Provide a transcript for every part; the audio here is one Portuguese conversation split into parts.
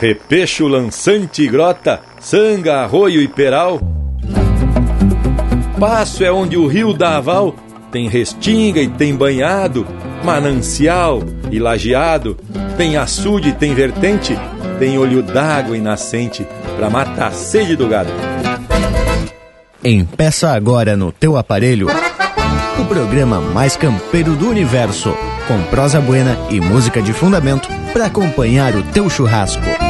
repecho, lançante grota, sanga, arroio e peral. Passo é onde o rio dá aval, tem restinga e tem banhado, manancial e lajeado, tem açude e tem vertente, tem olho d'água e nascente, pra matar a sede do gado. Empeça agora no teu aparelho o programa mais campeiro do universo, com prosa buena e música de fundamento para acompanhar o teu churrasco.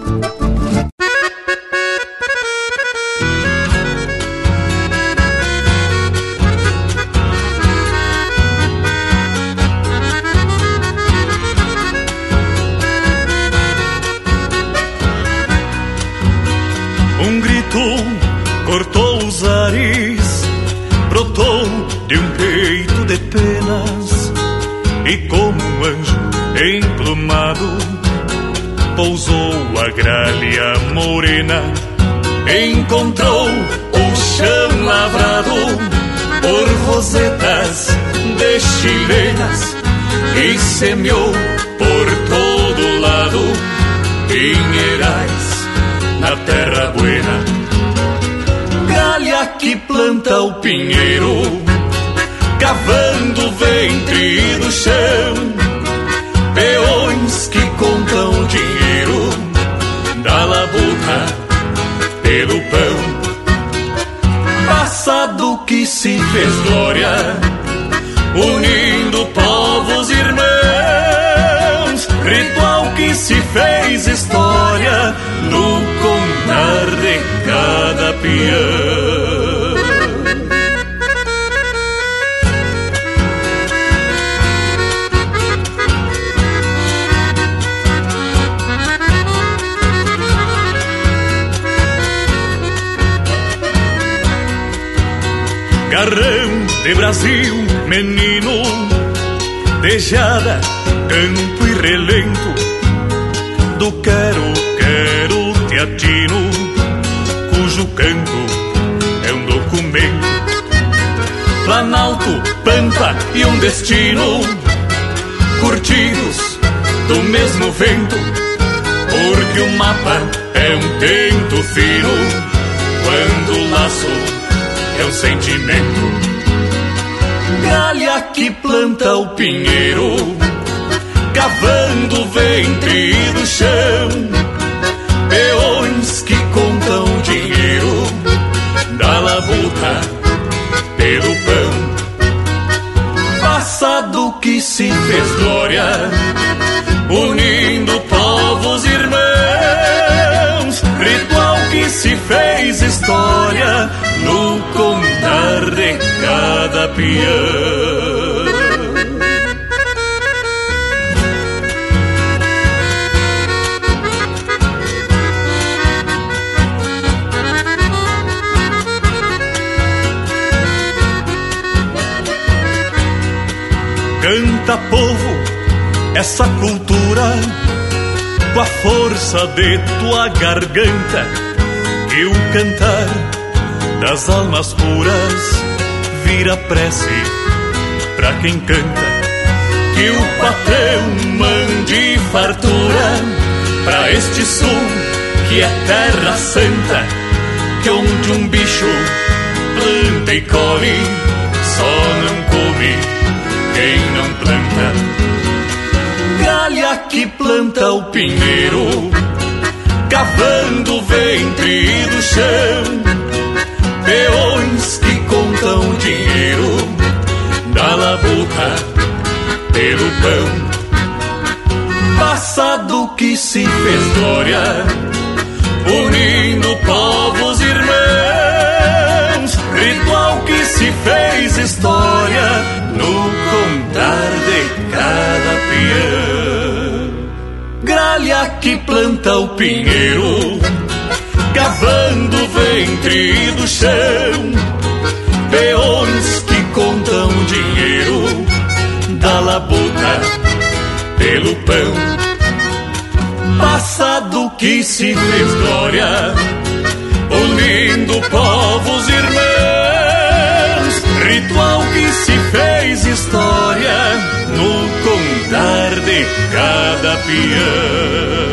Morena, encontrou o chão lavrado por rosetas de chilenas e semeou por todo lado pinheirais na terra buena. Gralha que planta o pinheiro, cavando o ventre do chão, que se fez glória, unindo povos irmãos. Ritual que se fez história no contar de cada peão. Garrão de Brasil, menino, Dejada, campo e relento, do quero, quero teatino, cujo canto é um documento. Planalto, Pampa e um destino, curtidos do mesmo vento, porque o mapa é um tento fino, quando o laço o sentimento. Galha que planta o pinheiro, cavando o ventre do chão. Peões que contam dinheiro, da labuta pelo pão. Passado que se fez glória, unindo povos irmãos. Ritual que se fez história cada peão. Canta povo essa cultura com a força de tua garganta que o cantar das almas puras vira prece pra quem canta. Que o patrão mande fartura pra este sul que é terra santa. Que onde um bicho planta e colhe, só não come quem não planta. Galha que planta o pinheiro, cavando o ventre do chão peões que contam dinheiro da labuta pelo pão. Passado que se fez glória, unindo povos irmãos. Ritual que se fez história no contar de cada peão. Gralha que planta o pinheiro cavando o ventre do chão. Peões labuta pelo pão. passado que se fez glória, unindo povos irmãos, ritual que se fez história no contar de cada peão.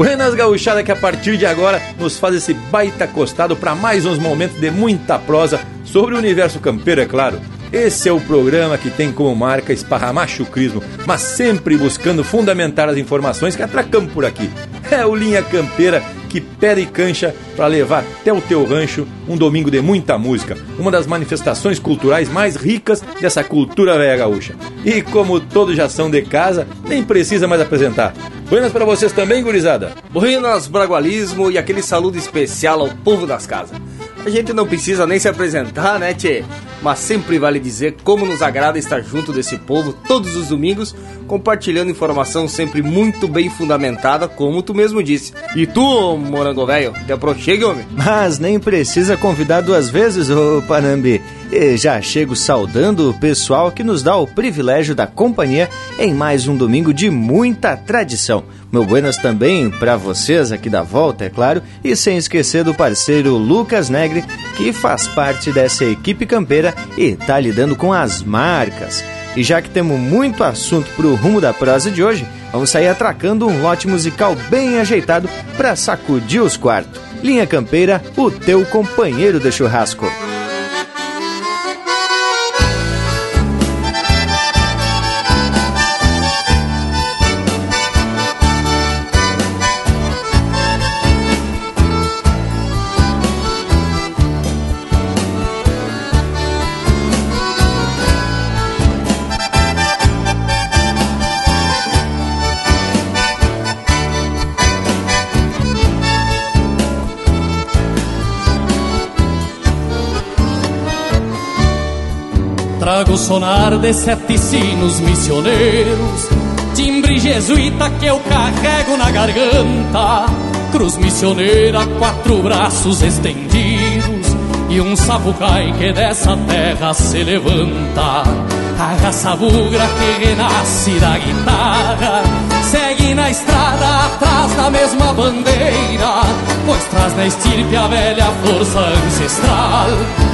Buenas gauchada que a partir de agora nos faz esse baita costado para mais uns momentos de muita prosa sobre o universo campeiro, é claro. Esse é o programa que tem como marca esparramar chucrismo, mas sempre buscando fundamentar as informações que atracamos por aqui. É o Linha Campeira que pede e cancha para levar até o teu rancho um domingo de muita música, uma das manifestações culturais mais ricas dessa cultura velha gaúcha. E como todos já são de casa, nem precisa mais apresentar. Buenas para vocês também, gurizada. Buenas, bragualismo e aquele saludo especial ao povo das casas. A gente não precisa nem se apresentar, né, tchê? Mas sempre vale dizer como nos agrada estar junto desse povo todos os domingos, compartilhando informação sempre muito bem fundamentada, como tu mesmo disse. E tu, morango velho, te aproxegue, homem? Mas nem precisa convidar duas vezes, ô Panambi. E já chego saudando o pessoal que nos dá o privilégio da companhia em mais um domingo de muita tradição. Meu buenas também para vocês aqui da volta, é claro, e sem esquecer do parceiro Lucas Negre, que faz parte dessa equipe campeira e tá lidando com as marcas. E já que temos muito assunto pro rumo da prosa de hoje, vamos sair atracando um lote musical bem ajeitado para sacudir os quartos. Linha Campeira, o teu companheiro de churrasco. Trago o sonar de sete sinos missioneiros, timbre jesuíta que eu carrego na garganta, cruz missioneira, quatro braços estendidos. E um sapucai que dessa terra se levanta. A raça bugra que renasce da guitarra. Segue na estrada atrás da mesma bandeira, pois traz na estirpe a velha força ancestral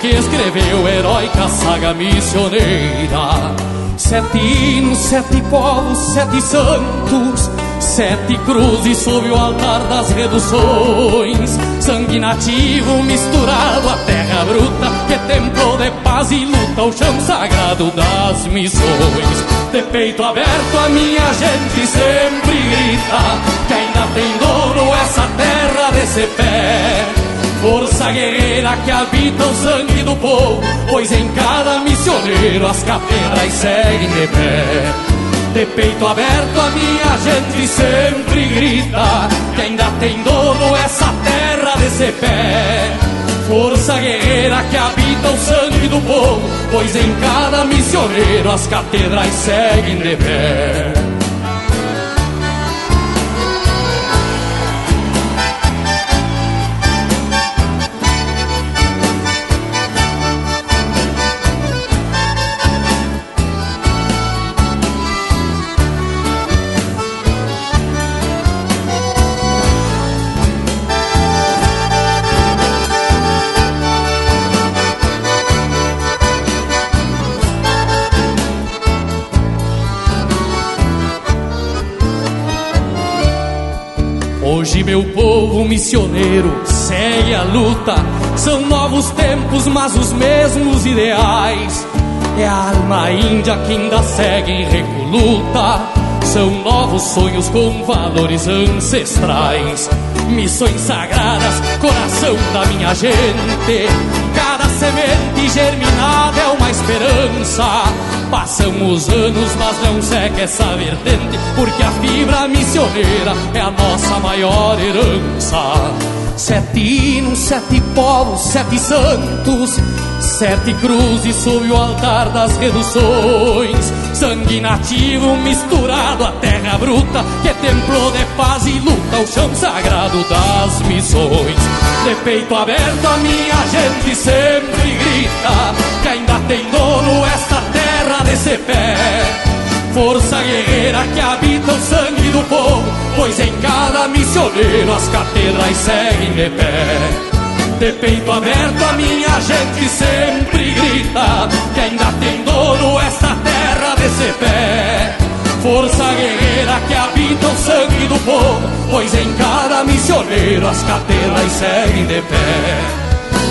que escreveu heróica saga missioneira. Sete hinos, sete povos, sete santos, sete cruzes sob o altar das reduções. Sangue nativo misturado à terra bruta, que templo de paz e luta, o chão sagrado das missões. De peito aberto a minha gente sempre grita, que ainda tem dono essa terra desse pé. Força guerreira que habita o sangue do povo, pois em cada missioneiro as catedrais seguem de pé. De peito aberto a minha gente sempre grita que ainda tem dono essa terra desse pé. Força guerreira que habita o sangue do povo, pois em cada missioneiro as catedrais seguem de pé. Meu povo missioneiro segue a luta. São novos tempos, mas os mesmos ideais. É a alma índia que ainda segue recoluta. São novos sonhos com valores ancestrais. Missões sagradas, coração da minha gente. Cada semente germinada é uma esperança. Passam os anos, mas não seca essa vertente, porque a fibra missioneira é a nossa maior herança. Sete hinos, sete povos, sete santos, Sete cruzes sob o altar das reduções Sangue nativo misturado à terra bruta Que templo de paz e luta o chão sagrado das missões De peito aberto a minha gente sempre grita Que ainda tem dono esta terra desse pé. Força guerreira que habita o sangue do povo Pois em cada missioneiro as catedrais seguem de pé. De peito aberto a minha gente sempre grita Que ainda tem dono esta terra desse pé. Força guerreira que habita o sangue do povo Pois em cada missioneiro as capelas seguem de pé.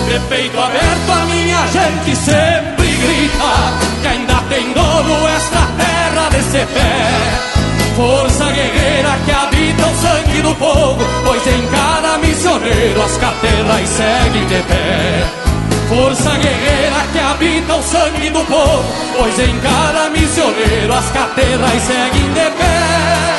De peito aberto a minha gente sempre grita Que ainda tem dono esta terra desse pé força guerreira que habita o sangue do povo, pois em cada missioneiro as capelas seguem de pé. Força guerreira que habita o sangue do povo, pois em cada missioneiro as capelas seguem de pé.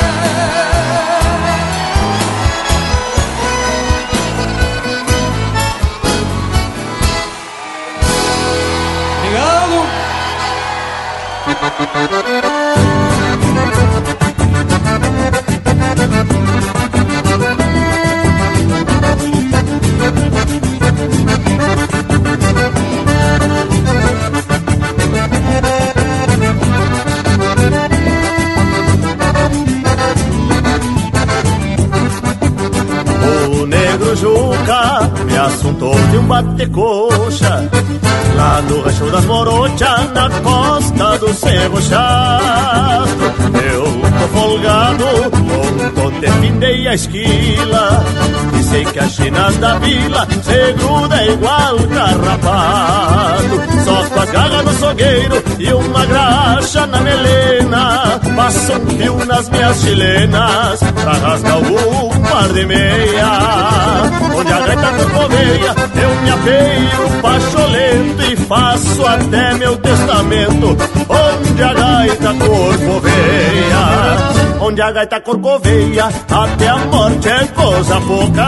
Assuntou de um bate-coxa Lá no rancho das Morochas, na costa do Cerro Chato Eu tô folgado, ontem findei a esquila E sei que as chinas da vila se gruda igual carrapato. Só com as garras no sogueiro e uma graxa na melena Passo um fio nas minhas chilenas pra rasgar algum par de meia. Onde a gaita corcoveia eu me apeio pacholento e faço até meu testamento Onde a gaita corcoveia Onde a gaita corcoveia Até a morte é coisa pouca.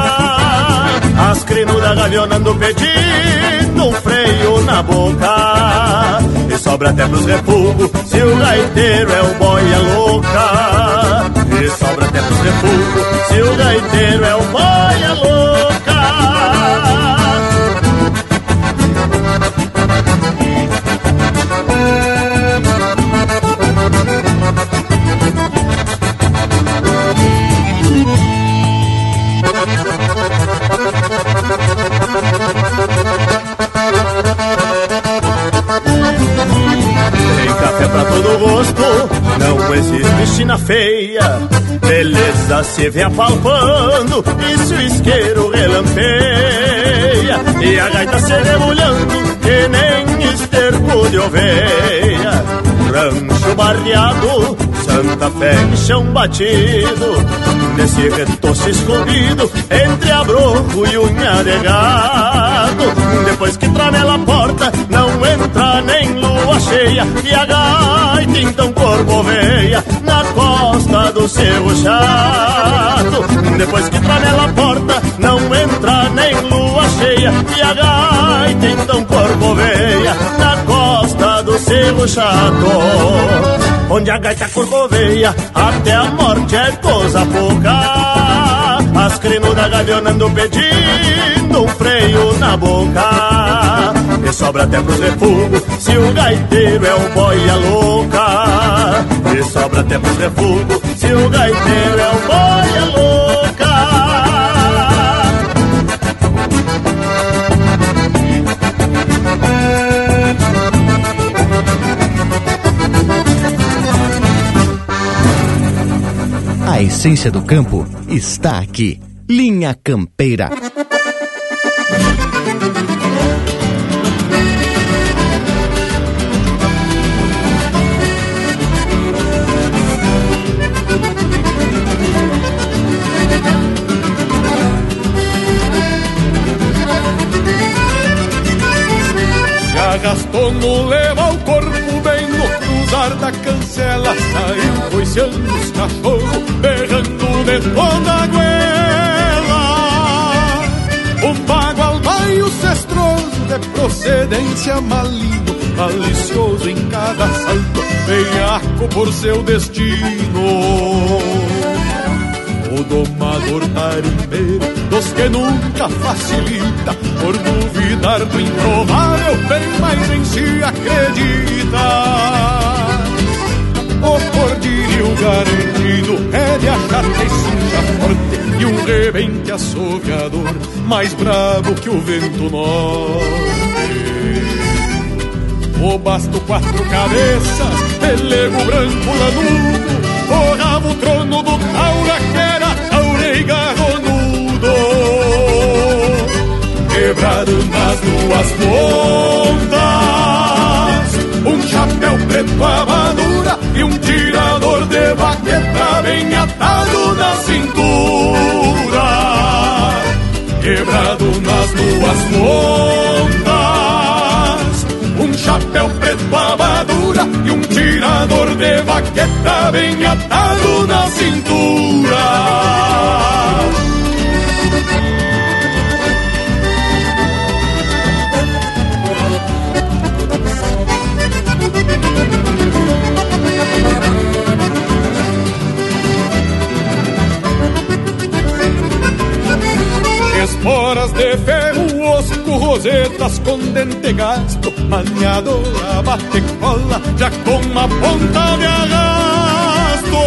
As crinudas gavionando pedindo um freio na boca. E sobra até pros refugos Se o gaiteiro é o boia louca. E sobra até pros refugos Se o gaiteiro é o boia louca todo gosto, não existe china feia. Beleza se vê apalpando, e se o isqueiro relampeia. E a gaita se debulhando, que nem esterco de oveia. Rancho barreado, Santa Fé em chão batido. Nesse retoço escondido, entre abroco e unha de gato. Depois que tramela a porta, não entra nem cheia. E a gaita então corcoveia na costa do seu chato. Depois que tramela a porta, não entra nem lua cheia. E a gaita então corcoveia na costa do seu chato. Onde a gaita corcoveia, até a morte é coisa pouca. As crinudas gavionando pedindo um freio na boca. E sobra até pros refugos, se o gaiteiro é o boia louca. E sobra até pros refugos, se o gaiteiro é o boia louca. A essência do campo está aqui. Linha Campeira. No leva o corpo bem no cruzar da cancela. Saiu coiceando os cachorros, berrando de toda a goela Um bagual baio cestroso de procedência maligno, malicioso em cada salto, veiaco por seu destino. O domador tarimbeiro dos que nunca facilita por duvidar do improvável, bem mais em si acredita. O cordilho garantido é de achar que cincha forte e um rebente assoviador mais bravo que o vento norte. O basto quatro cabeças, pelego branco lanudo, forrava o trono do taura que Quebrado nas duas pontas. Um chapéu preto amadura E um tirador de baqueta bem atado na cintura. Quebrado nas duas pontas. Um chapéu preto amadura E um tirador de baqueta bem atado na cintura. Esporas de ferro, osco, rosetas com dente gasto, maniado a bate cola, já com uma ponta de arrasto.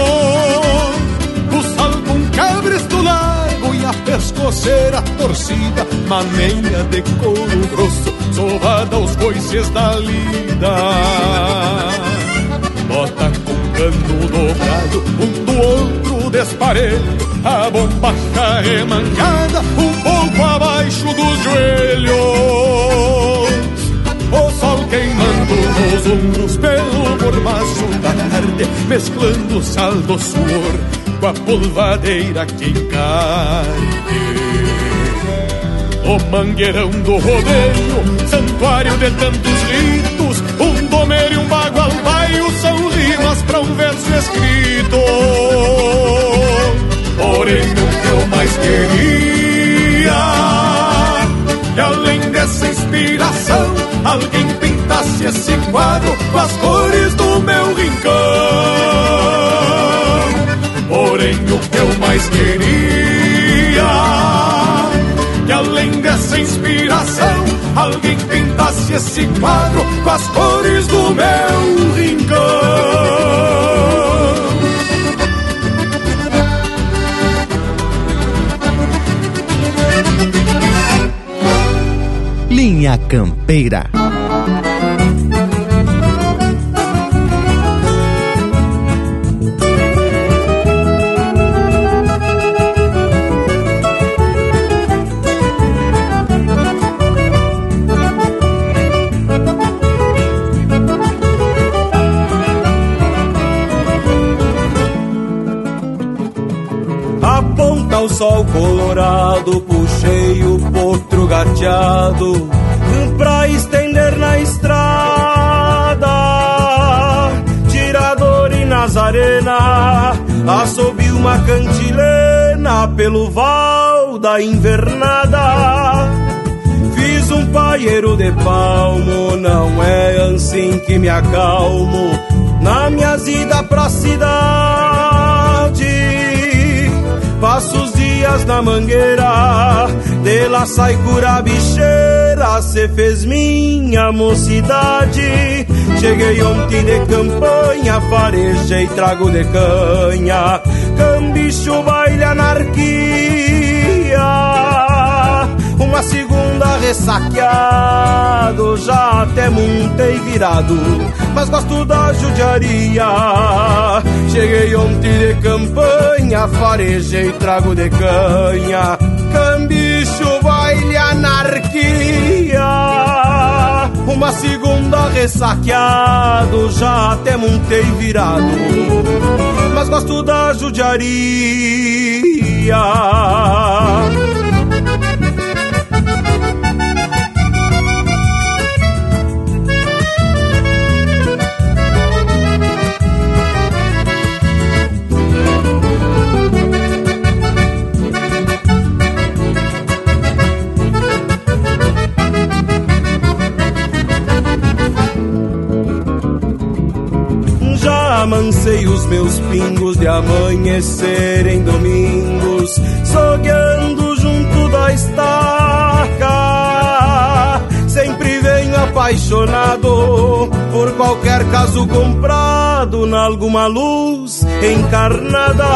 O sal com cabresto largo e a pescoceira torcida, maneira de couro grosso, sovada aos coices da lida. Bota com cano dobrado, um do outro desparelho, a bombacha remangada, um abaixo dos joelhos. O sol queimando nos ombros pelo mormaço da tarde, mesclando sal do suor com a polvadeira que encarne. O mangueirão do rodeio, santuário de tantos ritos, um domeiro e um bagual baio são rimas para um verso escrito. Porém, o que eu mais queria, dessa inspiração, alguém pintasse esse quadro com as cores do meu rincão. Porém, o que eu mais queria, que além dessa inspiração, alguém pintasse esse quadro com as cores do meu rincão. Linha Campeira. Aponta o sol colorado, puxei o potro gateado pra estender na estrada. Tirador e Nazarena, assobiu uma cantilena pelo val da invernada. Fiz um paieiro de palmo, não é assim que me acalmo na minha ida pra cidade. Passo os dias na mangueira, de lá sai cura bicheira, cê fez minha mocidade. Cheguei ontem de campanha, farejei trago de canha, cambicho, baile, anarquia. Uma segunda ressaqueado, já até montei virado, mas gosto da judiaria. Cheguei ontem de campanha, farejei trago de canha, Uma segunda ressaqueado, já até montei virado, mas gosto da judiaria. Os meus pingos de amanhecerem domingos, sogueando junto da estaca. Sempre venho apaixonado por qualquer caso comprado na alguma luz encarnada.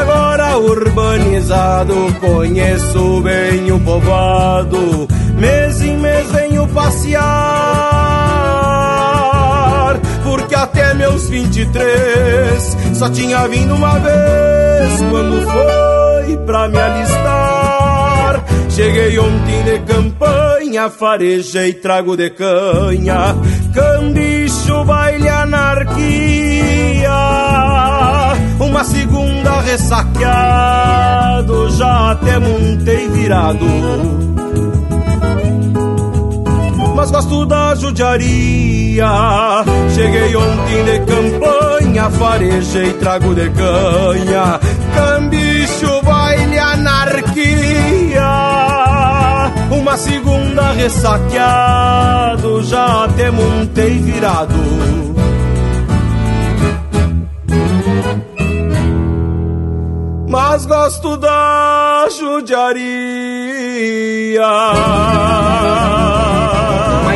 Agora urbanizado, conheço bem o povoado, mês em mês venho passear, até meus 23 só tinha vindo uma vez. Quando foi pra me alistar. Cheguei ontem de campanha, farejei trago de canha, cambicho, baile, anarquia. Uma segunda ressaqueado, já até montei virado mas gosto da judiaria. Cheguei ontem de campanha, farejei trago de canha, cambicho, baile, anarquia. Uma segunda ressaqueado, já até montei virado. Mas gosto da judiaria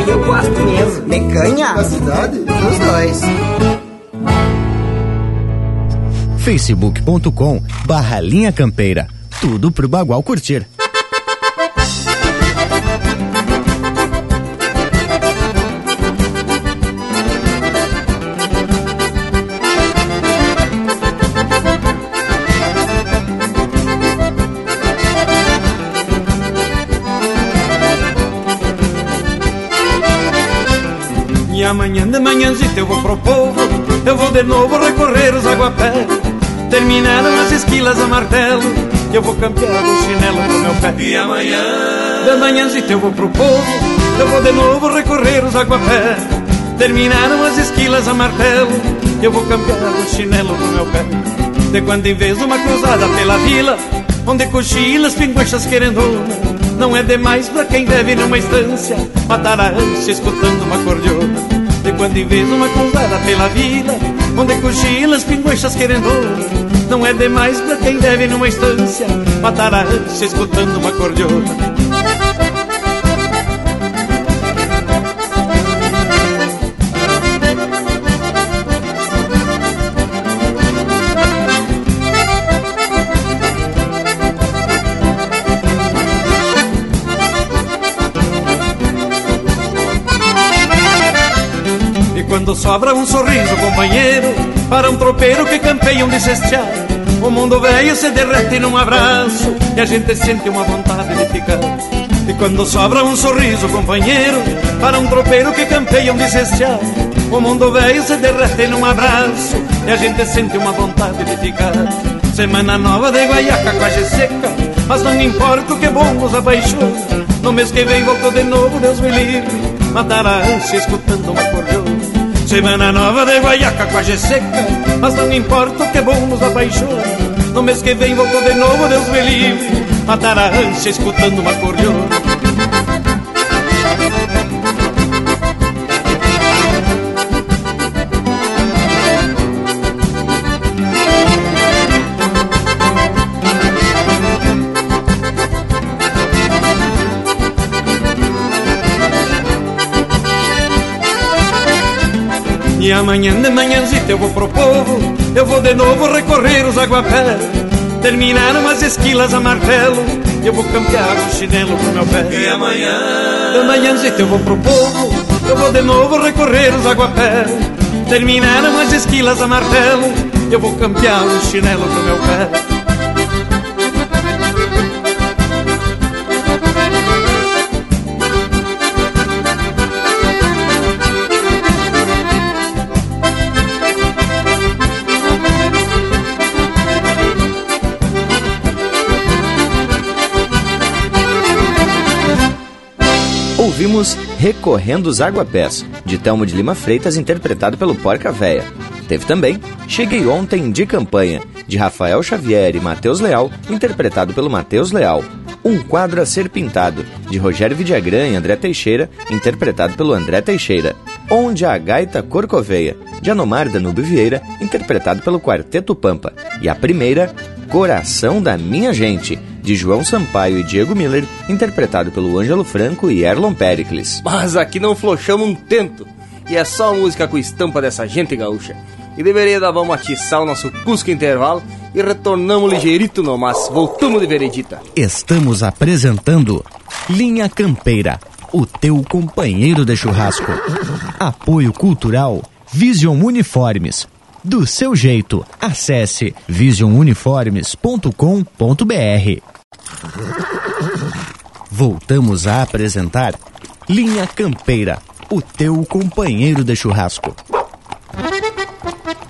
eu gosto mesmo. De canha? Da cidade? Dos dois. facebook.com barra linha campeira. Tudo pro Bagual curtir. Manhãzita eu vou pro povo Eu vou de novo recorrer os aguapé. Terminaram as esquilas a martelo Eu vou campear o chinelo pro meu pé. E amanhã? De manhãzita eu vou pro povo Eu vou de novo recorrer os aguapé. Terminaram as esquilas a martelo Eu vou campear o chinelo pro meu pé. De quando em vez uma cruzada pela vila Onde cochilas, pinguachas querendo Não é demais pra quem deve numa estância Matar a ânsia escutando uma cordiona quando em vez uma cruzada pela vila Onde cochilas, pinguachas querendo Não é demais pra quem deve numa estância Matar a ânsia escutando uma cordiona Quando sobra um sorriso, companheiro, para um tropeiro que campeia um de cestear. O mundo velho se derrete num abraço e a gente sente uma vontade de ficar. E quando sobra um sorriso, companheiro, para um tropeiro que campeia um de cestear. O mundo velho se derrete num abraço e a gente sente uma vontade de ficar. Semana nova de guaiaca, quase seca, mas não importa o que bom nos apaixona. No mês que vem volto de novo, Deus me livre, matar a ânsia escutando uma cordiona. Semana nova de guaiaca quase seca Mas não importa o que é bom nos apaixona No mês que vem volto de novo, Deus me livre Matar a ânsia escutando uma cordiona E amanhã de manhãzita eu vou pro povo Eu vou de novo recorrer os aguapés Terminaram as esquilas a martelo Eu vou campear o chinelo pro meu pé. E amanhã De manhãzita eu vou pro povo Eu vou de novo recorrer os aguapés Terminaram as esquilas a martelo Eu vou campear o chinelo pro meu pé ouvimos Recorrendo os Aguapés, de Telmo de Lima Freitas, interpretado pelo Porca Véia. Teve também Cheguei Ontem de Campanha, de Rafael Xavier e Matheus Leal, interpretado pelo Matheus Leal. Um Quadro a Ser Pintado, de Rogério Vidagrã e André Teixeira, interpretado pelo André Teixeira. Onde a Gaita Corcoveia, de Anomar Danube Vieira, interpretado pelo Quarteto Pampa. E a primeira, Coração da Minha Gente, de João Sampaio e Diego Miller, interpretado pelo Ângelo Franco e Erlon Pericles. Mas aqui não flochamos um tento. E é só música com estampa dessa gente gaúcha. E deveria dar vamos atiçar o nosso Cusco Intervalo e retornamos ligeirito no mas voltamos de veredita. Estamos apresentando Linha Campeira, o teu companheiro de churrasco. Apoio Cultural Vision Uniformes. Do seu jeito, acesse visionuniformes.com.br. Voltamos a apresentar Linha Campeira, o teu companheiro de churrasco.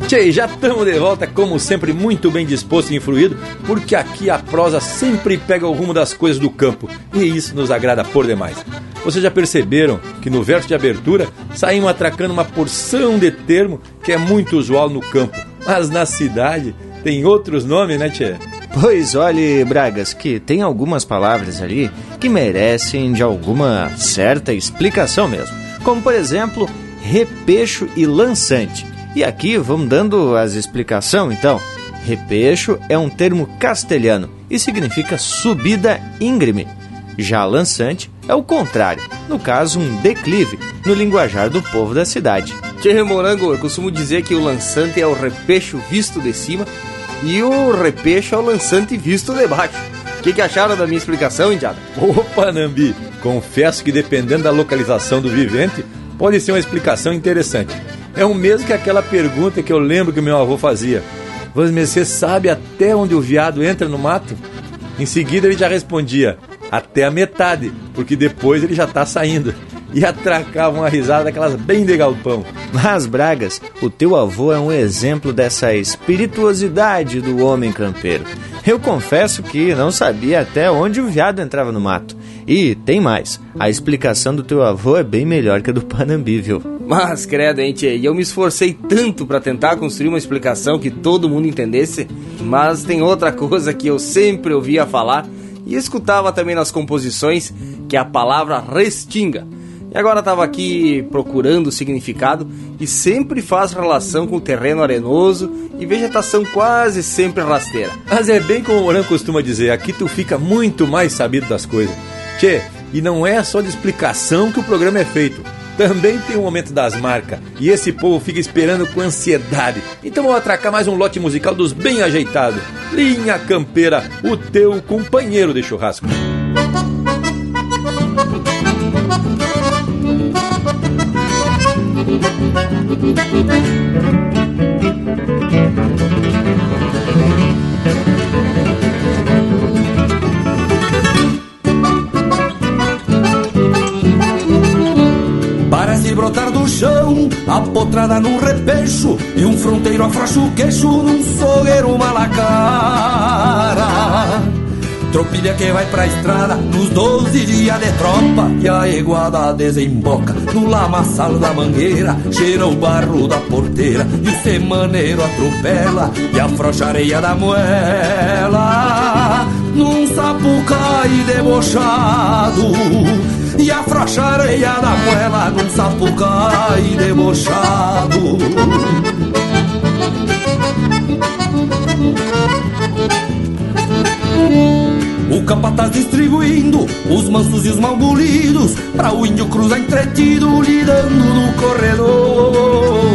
Tchê, já estamos de volta, como sempre, muito bem disposto e influído, porque aqui a prosa sempre pega o rumo das coisas do campo, e isso nos agrada por demais. Vocês já perceberam que no verso de abertura saímos atracando uma porção de termo que é muito usual no campo, mas na cidade tem outros nomes, né, Tchê? Pois olhe, Bragas, que tem algumas palavras ali que merecem de alguma certa explicação mesmo. Como por exemplo, repecho e lançante. E aqui vamos dando as explicação então. Repecho é um termo castelhano e significa subida íngreme. Já lançante é o contrário, no caso um declive, no linguajar do povo da cidade. Tchê Morango, eu costumo dizer que o lançante é o repecho visto de cima e o repecho é o lançante visto de baixo. O que, que acharam da minha explicação, Indiada? Opa, Nambi, confesso que dependendo da localização do vivente, pode ser uma explicação interessante. É o mesmo que aquela pergunta que eu lembro que meu avô fazia. Você sabe até onde o viado entra no mato? Em seguida ele já respondia, até a metade, porque depois ele já tá saindo. E atracava uma risada daquelas bem de galpão. Mas, Bragas, o teu avô é um exemplo dessa espirituosidade do homem campeiro. Eu confesso que não sabia até onde o viado entrava no mato. E tem mais, a explicação do teu avô é bem melhor que a do Panambi, viu? Mas, credo, hein, tchê, eu me esforcei tanto para tentar construir uma explicação que todo mundo entendesse, mas tem outra coisa que eu sempre ouvia falar e escutava também nas composições, que é a palavra restinga. E agora estava aqui procurando o significado e sempre faz relação com o terreno arenoso e vegetação quase sempre rasteira. Mas é bem como o Moran costuma dizer, aqui tu fica muito mais sabido das coisas. Tchê, e não é só de explicação que o programa é feito. Também tem o momento das marcas e esse povo fica esperando com ansiedade. Então vou atracar mais um lote musical dos bem ajeitados. Linha Campeira, o teu companheiro de churrasco. Apotrada num repecho E um fronteiro afrouxa o queixo num sogueiro malacara Tropilha que vai pra estrada nos 12 dias de tropa E a iguada desemboca no lamaçal da mangueira Cheira o barro da porteira e o semaneiro atropela E afrouxa a areia da moela. Num sapucai debochado E afrouxa a areia da moela Num sapucai debochado O capataz distribuindo os mansos e os malbolidos Pra o índio cruzar entretido lidando no corredor.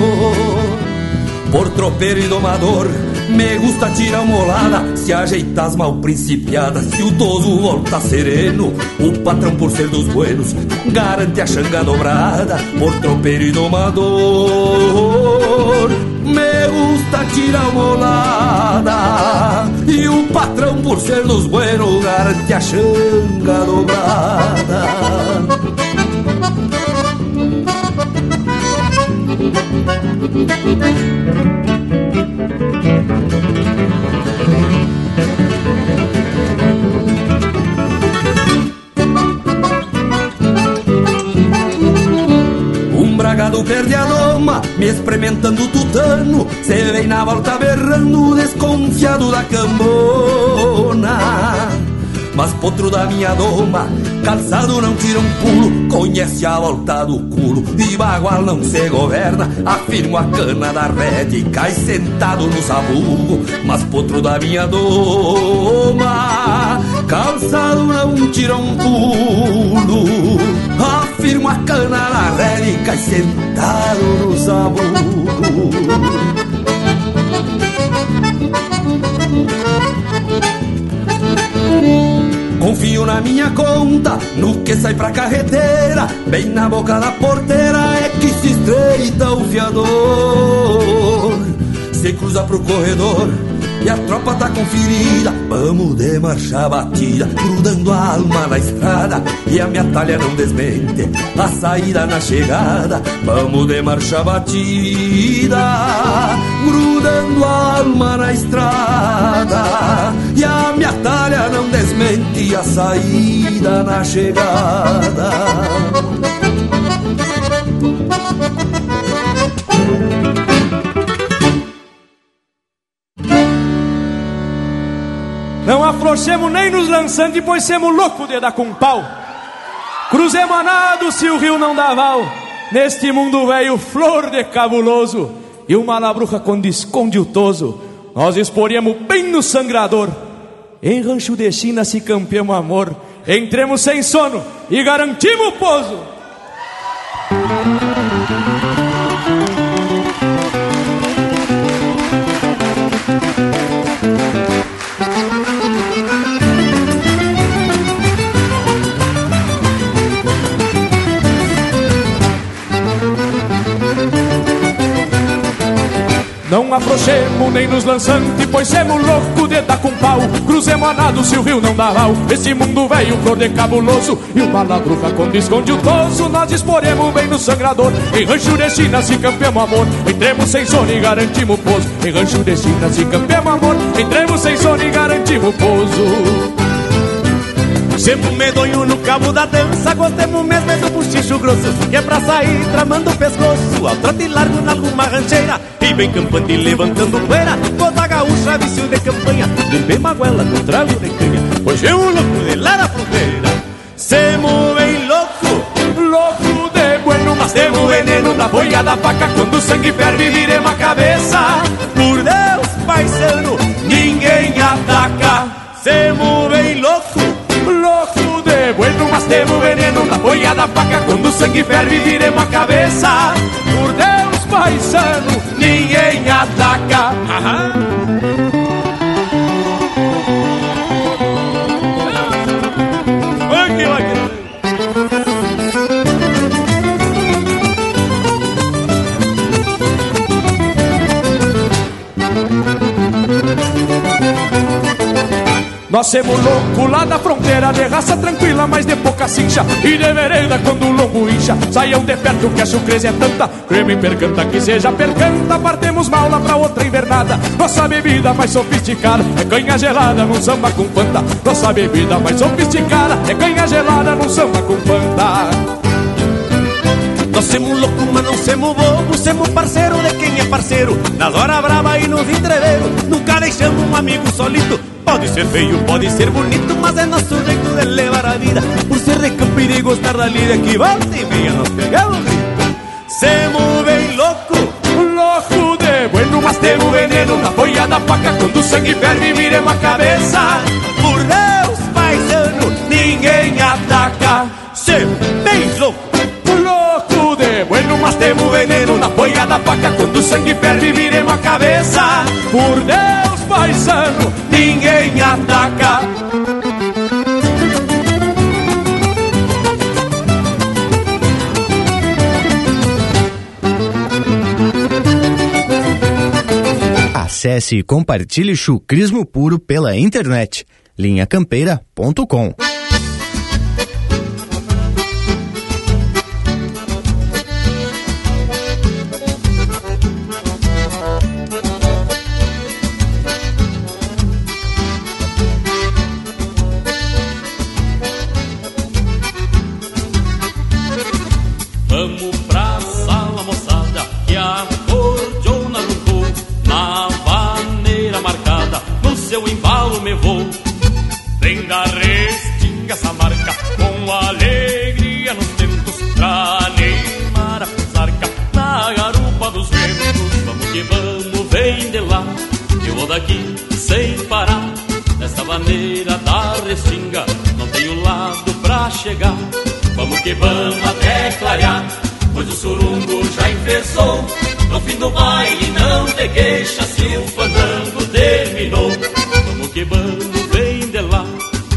Por tropeiro e domador me gusta tirar molada. Se ajeitar as mal principiadas Se o toso volta sereno. O patrão por ser dos buenos Garante a xanga dobrada. Por tropeiro e domador Me gusta tirar molada E o patrão por ser dos buenos Garante a xanga dobrada bragado perde a doma, me experimentando tutano. Se vem na volta berrando, desconfiado da cambona. Mas potro da minha doma, calçado não tira um pulo, conhece a volta do culo, de bagual não se governa, afirmo a cana da rede e cai sentado no sabugo, mas potro da minha doma, calçado não tira um pulo, afirmo a cana da rede e sentado no sabugo. Confio na minha conta, no que sai pra carreteira, bem na boca da porteira é que se estreita o fiador. Se cruza pro corredor, e a tropa tá conferida. Vamos de marcha batida, grudando a alma na estrada. E a minha talha não desmente a saída na chegada. Vamos de marcha batida, grudando a alma na estrada. E a minha talha não desmente a saída na chegada. Não afrouxemos nem nos lançantes, pois semos loucos de dar com pau. Cruzemos a nado se o rio não dá val. Neste mundo velho, flor de cabuloso. E uma labruca quando esconde o toso. Nós exporíamos bem no sangrador. Em rancho de China se campeamos amor. Entremos sem sono e garantimos o pouso. Não afrouxemos nem nos lançantes, pois semos louco de dar com pau. Cruzemos a nado se o rio não dá val. Esse mundo velho, de cabuloso. E o maladruca quando esconde o toso, nós exporemos bem no sangrador. Em rancho de China se campeamos amor. Entremos sem sono e garantimos pouso. Em rancho de China se campeamos amor. Entremos sem sono e garantimos pouso. Semos medonho no cabo da dança Gostemos mesmo é do buchicho grosso Que é pra sair tramando o pescoço Ao trote largo na alguma rancheira bem campante levantando poeira. Toda gaúcha, vício de campanha Limpei maguela com trago de canha. Hoje é um louco de lá na fronteira Semos bem louco Louco de bueno, mas temos veneno Na boia da faca. Quando o sangue ferve viremos a cabeça. Por Deus, paisano Ninguém ataca. Semos bem louco Louco de bueno, mas temos veneno na boia da faca. Quando o sangue ferve viremos a cabeça Nós semos louco lá da fronteira De raça tranquila, mas de pouca cincha. E de vereda quando o lombo incha Saiam de perto que a surpresa é tanta. Creme percanta que seja percanta. Partemos mal lá pra outra invernada. Nossa bebida mais sofisticada É canha gelada num samba com fanta Nossa bebida mais sofisticada É canha gelada num samba com fanta nós semos louco, mas não semos bobo Semos parceiro de quem é parceiro. Nas horas brava e nos entreveiros Nunca deixamos um amigo solito Pode ser feio, pode ser bonito Mas é nosso jeito de levar a vida. Por ser de campir e gostar da lida Que volta e meia nos pegamos grito. Semos bem louco Louco de bueno, mas temos veneno Na boia da faca Quando o sangue ferve viremos a cabeça Por Deus, paisano Ninguém ataca temos veneno Na boia da faca. Quando o sangue ferve viremos a cabeça. Por Deus, paisano Ninguém ataca. Acesse e compartilhe chucrismo puro pela internet. linhacampeira.com chegar. Vamos que vamos até clarear Pois o surungo já enfesou No fim do baile não te queixa Se o fandango terminou. Vamos que vamos, vem de lá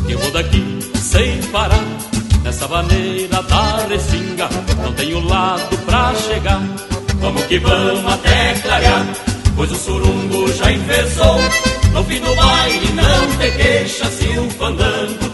Que eu vou daqui sem parar. Nessa maneira da restinga Não tenho lado pra chegar. Vamos que vamos até clarear Pois o surungo já enfesou No fim do baile não te queixa Se o fandango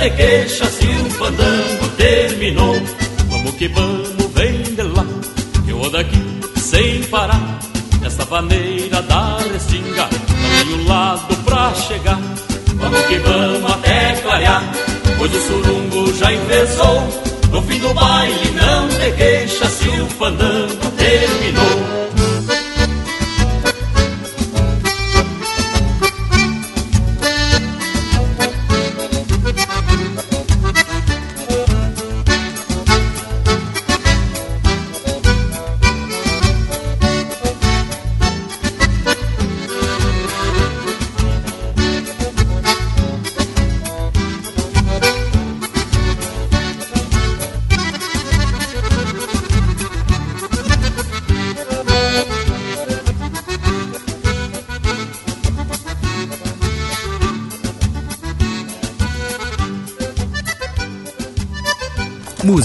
te queixa se o fandango terminou. Vamos que vamos, vem de lá, eu vou daqui sem parar. Nessa maneira da restinga, não tenho lado pra chegar. Vamos que vamos até clarear, pois o surungo já enfesou. No fim do baile não te queixa se o fandango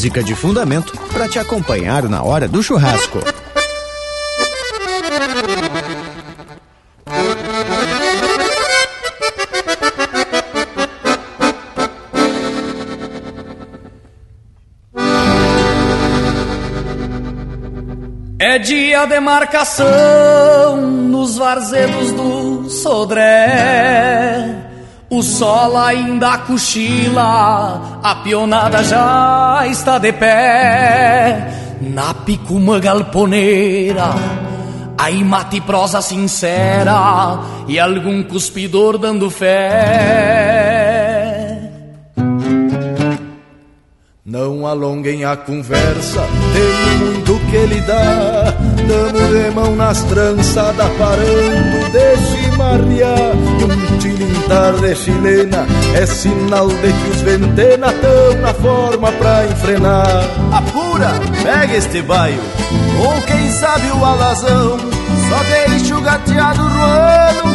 música de fundamento para te acompanhar na hora do churrasco. É dia de marcação nos varzedos do Sodré. O sol ainda cochila, a pionada já está de pé. Na picuma galponeira, aí mate prosa sincera e algum cuspidor dando fé. Não alonguem a conversa, tem muito que dá. Damos de mão nas tranças, parando, deixe marrear. Tilintar de chilena é sinal de que os ventena tão na forma pra enfrenar. Apura, pega este baio, ou quem sabe o alazão. Só deixa o gateado roando, que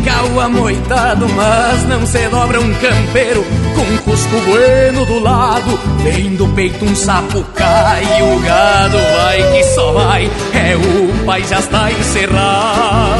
Xircal amoitado Mas não se dobra um campeiro. Com cusco bueno do lado Vem do peito um sapo cai. O gado vai que só vai É o pai já está encerrado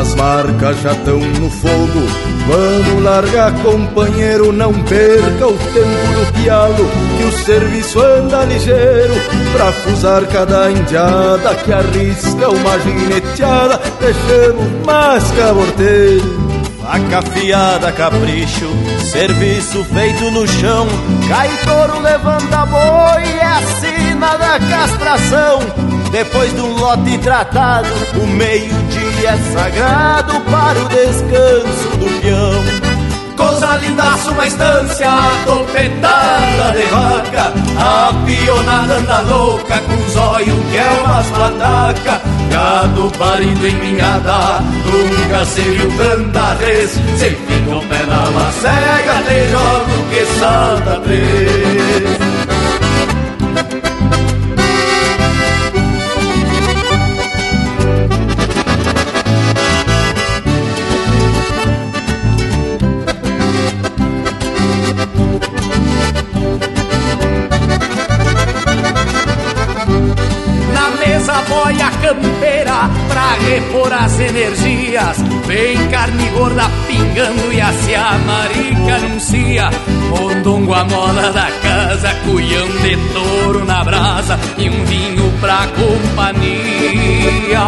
As marcas já estão no fogo, vamos largar, companheiro. Não perca o tempo do pialo, que o serviço anda ligeiro. Pra fusar cada indiada que arrisca uma gineteada, deixamos mais caborteiro. Faca afiada, capricho, serviço feito no chão. Cai touro, levanta boi, é a sina da castração. Depois de um lote tratado, o meio-dia é sagrado para o descanso do peão. Coisa lindaça, uma estância topetada de vaca A pionada anda louca com olhos que é umas pataca Gado parido em minhada, nunca se viu tanta vez Se fica o pé na macega, te jogo que salta três Vem carne gorda pingando e a marica anuncia. Mondongo a moda da casa, cuião de touro na brasa e um vinho pra companhia.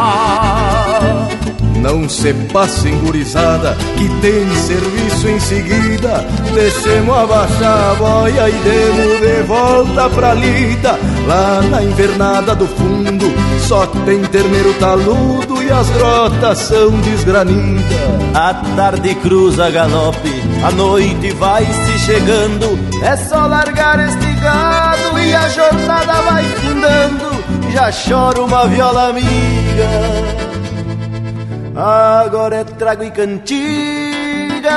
Não se passem gurizada, que tem serviço em seguida. Deixemos abaixar a boia e demos de volta pra lida. Lá na invernada do fundo, só tem terneiro taludo e as grotas são desgranidas. A tarde cruza galope, a noite vai se chegando. É só largar este gado e a jornada vai findando. Já chora uma viola amiga Agora é trago e cantiga.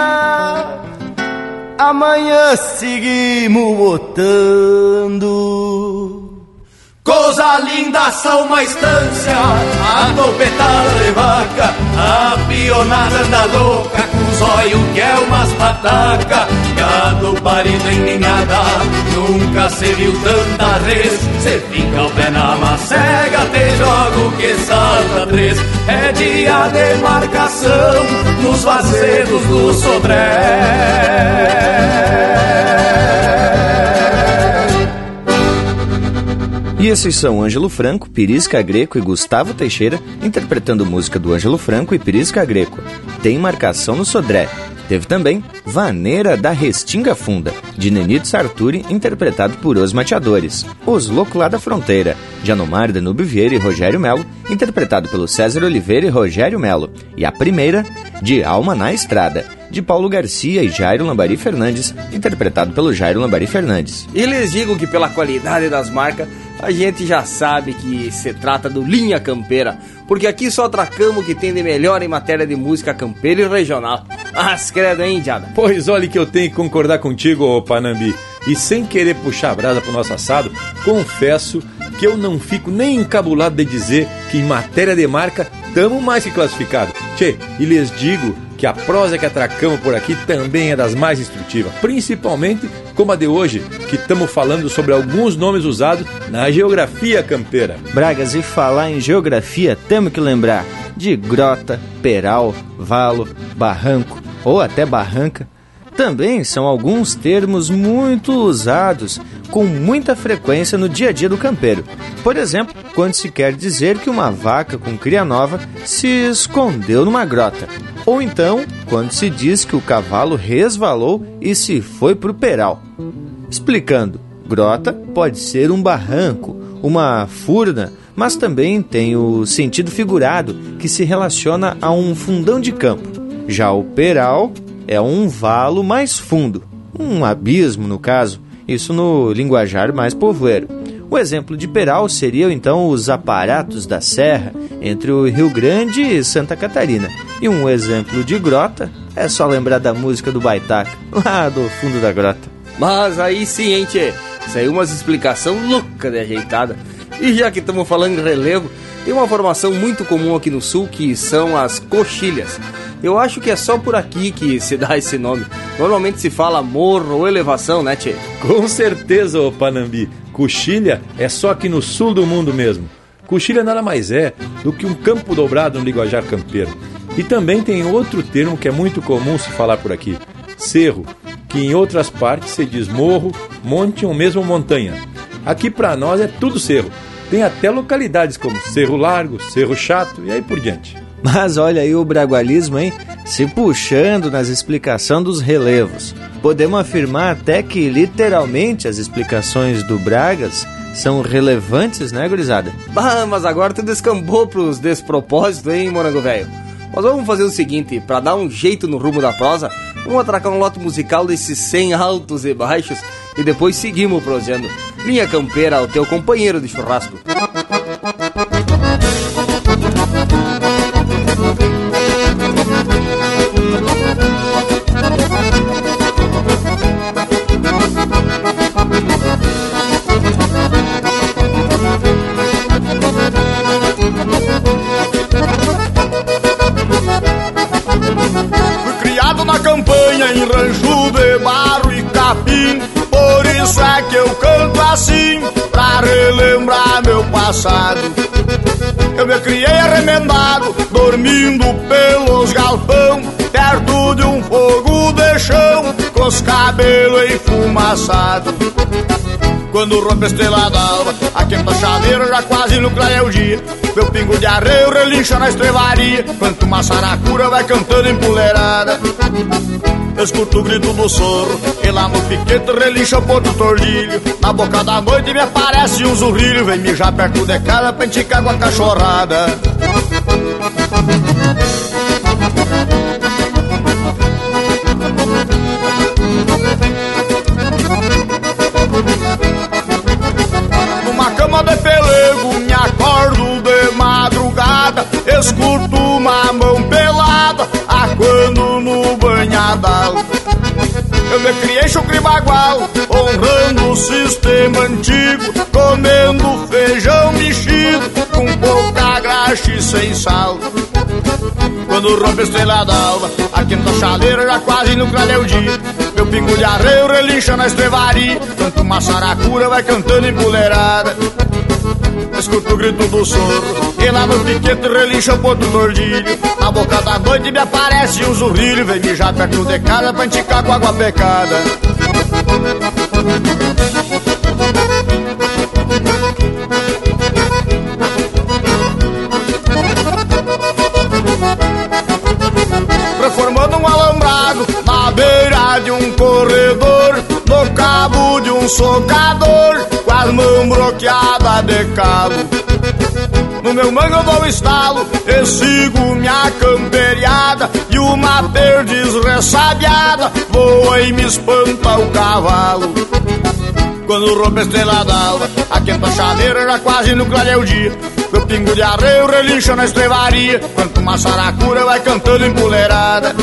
Amanhã seguimos botando. Coisa linda são uma estância, a topetada de vaca, a pionada anda louca, com os olhos que é umas pataca, gado parido em ninhada, nunca se viu tanta res, cê fica o pé na macega, te jogo que salta três, é dia de marcação, nos vazedos do Sodré. E esses são Ângelo Franco, Pirisca Greco e Gustavo Teixeira interpretando música do Ângelo Franco e Pirisca Greco. Tem marcação no Sodré. Teve também Vaneira da Restinga Funda, de Nenito Sarturi, interpretado por Os Mateadores. Os Loucos lá da Fronteira, de Anomar Danube Vieira e Rogério Melo, interpretado pelo César Oliveira e Rogério Melo. E a primeira, de Alma na Estrada, de Paulo Garcia e Jairo Lambari Fernandes, interpretado pelo Jairo Lambari Fernandes. E lhes digo que pela qualidade das marcas, a gente já sabe que se trata do Linha Campeira, porque aqui só atracamos o que tem de melhor em matéria de música campeira e regional. As credo, hein, Diada? Pois olha que eu tenho que concordar contigo, Panambi. E sem querer puxar a brasa pro nosso assado, confesso que eu não fico nem encabulado de dizer que em matéria de marca tamo mais que classificado. Tchê, e lhes digo que a prosa que atracamos por aqui também é das mais instrutivas, principalmente como a de hoje, que estamos falando sobre alguns nomes usados na geografia campeira. Bragas, e falar em geografia, temos que lembrar de grota, peral, valo, barranco ou até barranca. Também são alguns termos muito usados com muita frequência no dia a dia do campeiro. Por exemplo, quando se quer dizer que uma vaca com cria nova se escondeu numa grota. Ou então, quando se diz que o cavalo resvalou e se foi para o peral. Explicando, grota pode ser um barranco, uma furna, mas também tem o sentido figurado que se relaciona a um fundão de campo. Já o peral é um valo mais fundo, um abismo no caso, isso no linguajar mais povoeiro. O exemplo de peral seriam então os aparatos da serra entre o Rio Grande e Santa Catarina. E um exemplo de grota é só lembrar da música do Baitaca, lá do fundo da grota. Mas aí sim, hein, tchê? Saiu umas explicação louca de ajeitada. E já que estamos falando em relevo, tem uma formação muito comum aqui no sul que são as coxilhas. Eu acho que é só por aqui que se dá esse nome. Normalmente se fala morro ou elevação, né, Tchê? Com certeza, ô Panambi. Coxilha é só aqui no sul do mundo mesmo. Coxilha nada mais é do que um campo dobrado no linguajar campeiro. E também tem outro termo que é muito comum se falar por aqui: cerro, que em outras partes se diz morro, monte ou mesmo montanha. Aqui para nós é tudo cerro. Tem até localidades como Cerro Largo, Cerro Chato e aí por diante. Mas olha aí o bragualismo, hein? Se puxando nas explicações dos relevos. Podemos afirmar até que literalmente as explicações do Bragas são relevantes, né, gurizada? Bah, mas agora tu descambou pros despropósitos, hein, morango velho? Mas vamos fazer o seguinte, para dar um jeito no rumo da prosa, vamos atracar um lote musical desses 100 altos e baixos e depois seguimos prosendo. Linha Campeira, o teu companheiro de churrasco. Em rancho de barro e capim. Por isso é que eu canto assim, pra relembrar meu passado. Eu me criei arremendado, dormindo pelos galpão, perto de um fogo de chão, com os cabelos enfumaçados. Quando rompe a estrela d'alva, a quenta chaveira já quase no clareia o dia. Meu pingo de arreio relincha na estrevaria, quanto uma saracura vai cantando empoleirada. Escuto o grito do soro, e lá no piquete relincha o porto tordilho. Na boca da noite me aparece um zurrilho, vem mijar perto de casa pra enticar com a cachorrada. Chucre bagual, honrando o sistema antigo, comendo feijão mexido, com pouca graxa e sem sal. Quando rompe a estrela d'alva, a quinta chaleira já quase no clareia o dia. Pingo de arreio relincha na estrevaria, tanto uma saracura vai cantando empoleirada. Escuto o grito do soro, e lá no piquete relincha o porto tordilho. Na boca da noite me aparece um zurrilho, vem mijar perto de casa pra enticar com água pecada. Socador, com as mãos bloqueadas de calo. No meu mango eu dou estalo e sigo minha camperiada E uma perdiz ressabiada voa e me espanta o cavalo. Quando rompe a estrela d'alva, a quenta chaveira já quase no clareia o dia. Meu pingo de arreio relincha na estrevaria Quanto uma saracura vai cantando empoleirada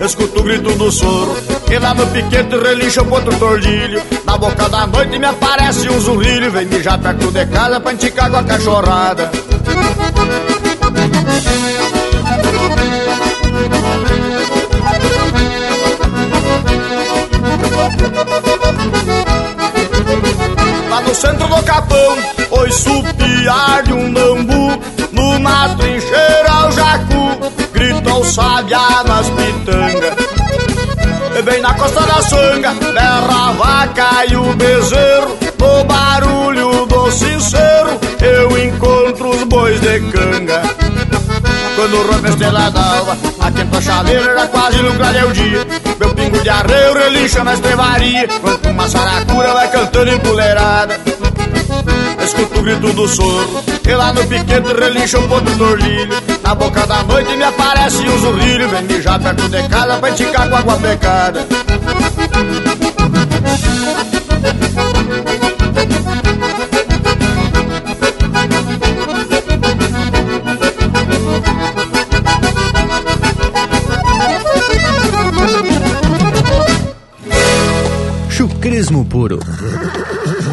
Escuto o grito do soro E lá no piquete relincha o potro tordilho. Na boca da noite me aparece um zurrilho Vem mijar perto de casa pra enticar com a cachorrada. Lá no centro do capão Oi supiar de um nambu Numa trincheira o Grita o sabiá nas pitangas. Bem na costa da sanga Berra a vaca e o bezerro. No barulho do sincero Eu encontro os bois de canga. Quando rompe a estrela d'alva A quinta chaleira quase clareia o dia. Meu pingo de arreio relincha na estrevaria Quanto uma saracura vai cantando empoleirada Escuto o grito do soro E lá no piquete relincha o ponto do orlilho Na boca da noite me aparece um zurrilho Vem mijar perto de casa pra enticar com água pecada Chucrismo puro.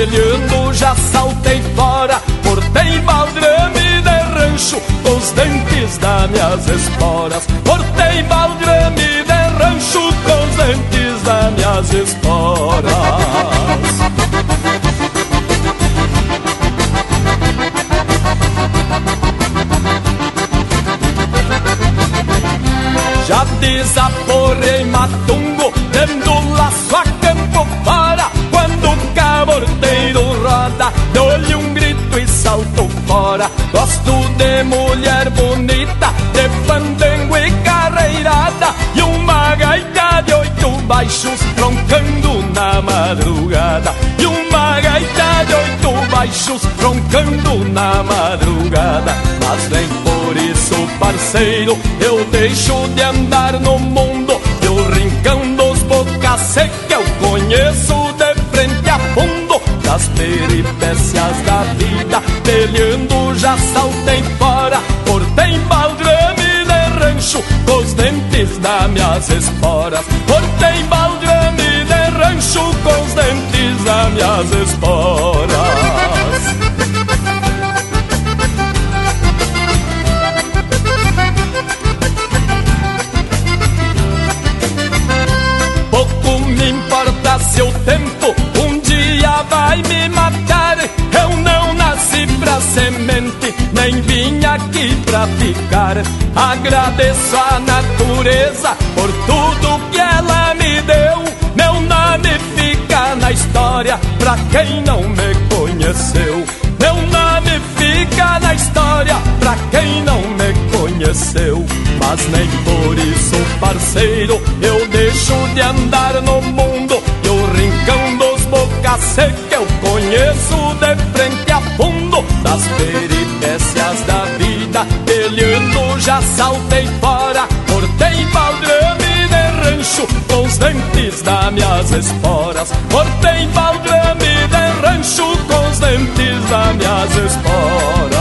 Vida, peleando já saltei fora Cortei baldrame de rancho, os dentes das minhas esporas baixos roncando na madrugada. Mas nem por isso, parceiro, eu deixo de andar no mundo. E o rincão dos bocas que eu conheço de frente a fundo. Das peripécias da vida, peleando já saltei fora. Cortei baldrame de rancho, com os dentes das minhas esporas. Cortei baldrame rancho, com os dentes das minhas esporas. Vai me matar. Eu não nasci pra semente, nem vim aqui pra ficar. Agradeço a natureza por tudo que ela me deu. Meu nome fica na história pra quem não me conheceu. Meu nome fica na história pra quem não me conheceu. Mas nem por isso, parceiro, eu deixo de andar no mundo bocas que eu conheço de frente a fundo Das peripécias da vida, peleando já saltei fora Cortei baldrame de rancho com os dentes das minhas esporas. Cortei baldrame de rancho com os dentes das minhas esporas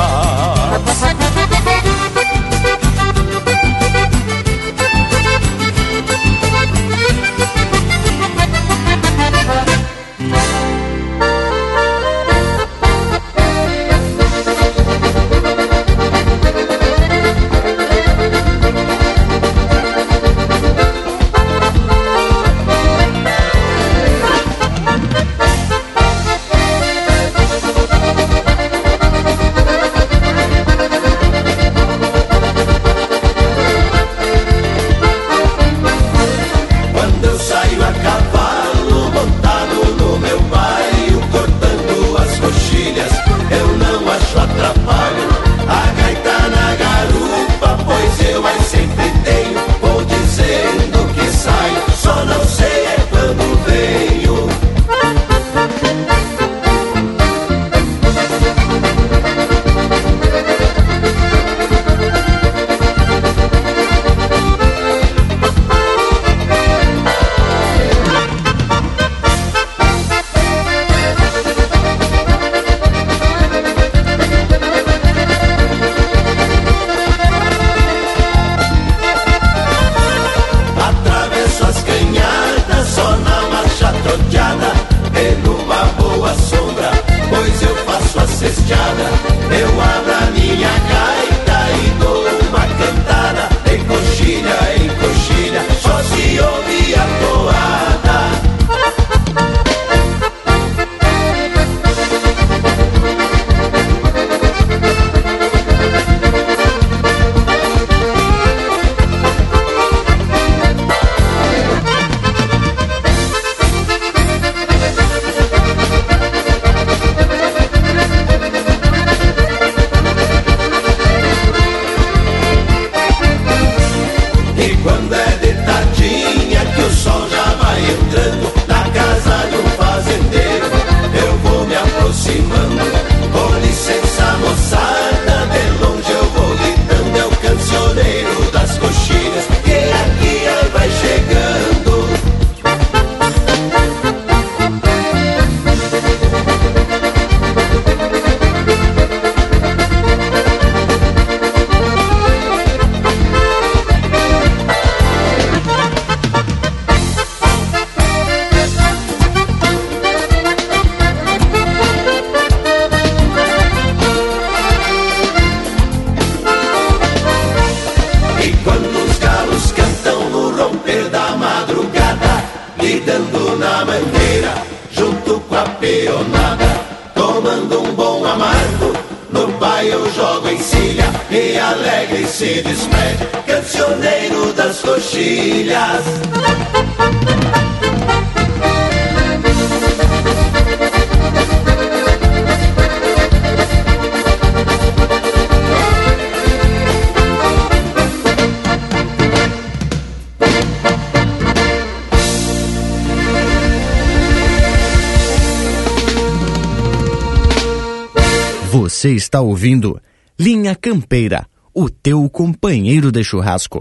de churrasco.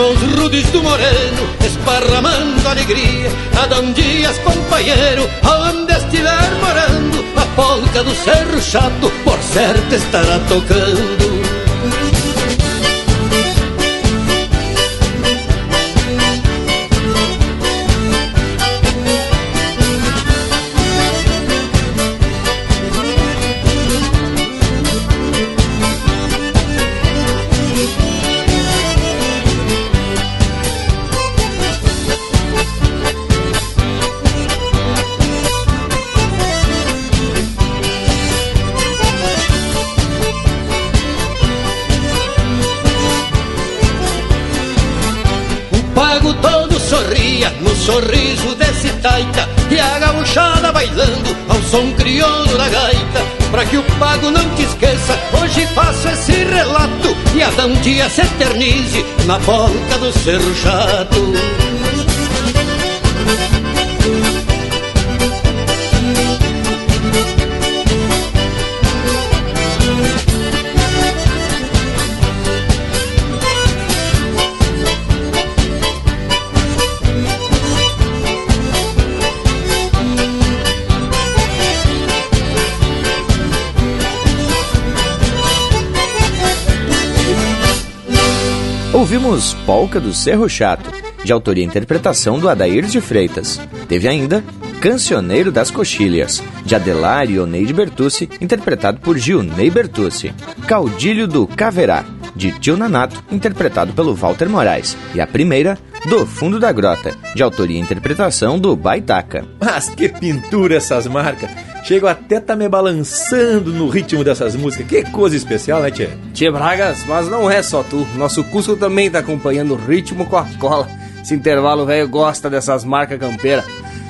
Mãos rudes do moreno esparramando alegria Adão Dias, companheiro, aonde estiver morando A polca do Cerro Chato, por certo estará tocando que o pago não te esqueça, hoje faço esse relato E Adão Dia se eternize na polca do Cerro Chato Ouvimos Polca do Cerro Chato, de autoria e interpretação do Adair de Freitas. Teve ainda Cancioneiro das Coxilhas, de Adelar e Oneide Bertucci, interpretado por Gilney Bertucci. Caudilho do Caverá, de Tio Nanato, interpretado pelo Walter Moraes. E a primeira, Do Fundo da Grota, de autoria e interpretação do Baitaca. Mas que pintura essas marcas! Chego até tá me balançando no ritmo dessas músicas. Que coisa especial, né, Tchê? Tchê Bragas, mas não é só tu. Nosso Cusco também tá acompanhando o ritmo com a cola. Esse intervalo velho gosta dessas marcas campeiras.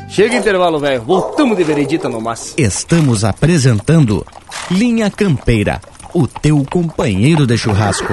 Chega intervalo velho, voltamos de veredita no mas. Estamos apresentando Linha Campeira, o teu companheiro de churrasco.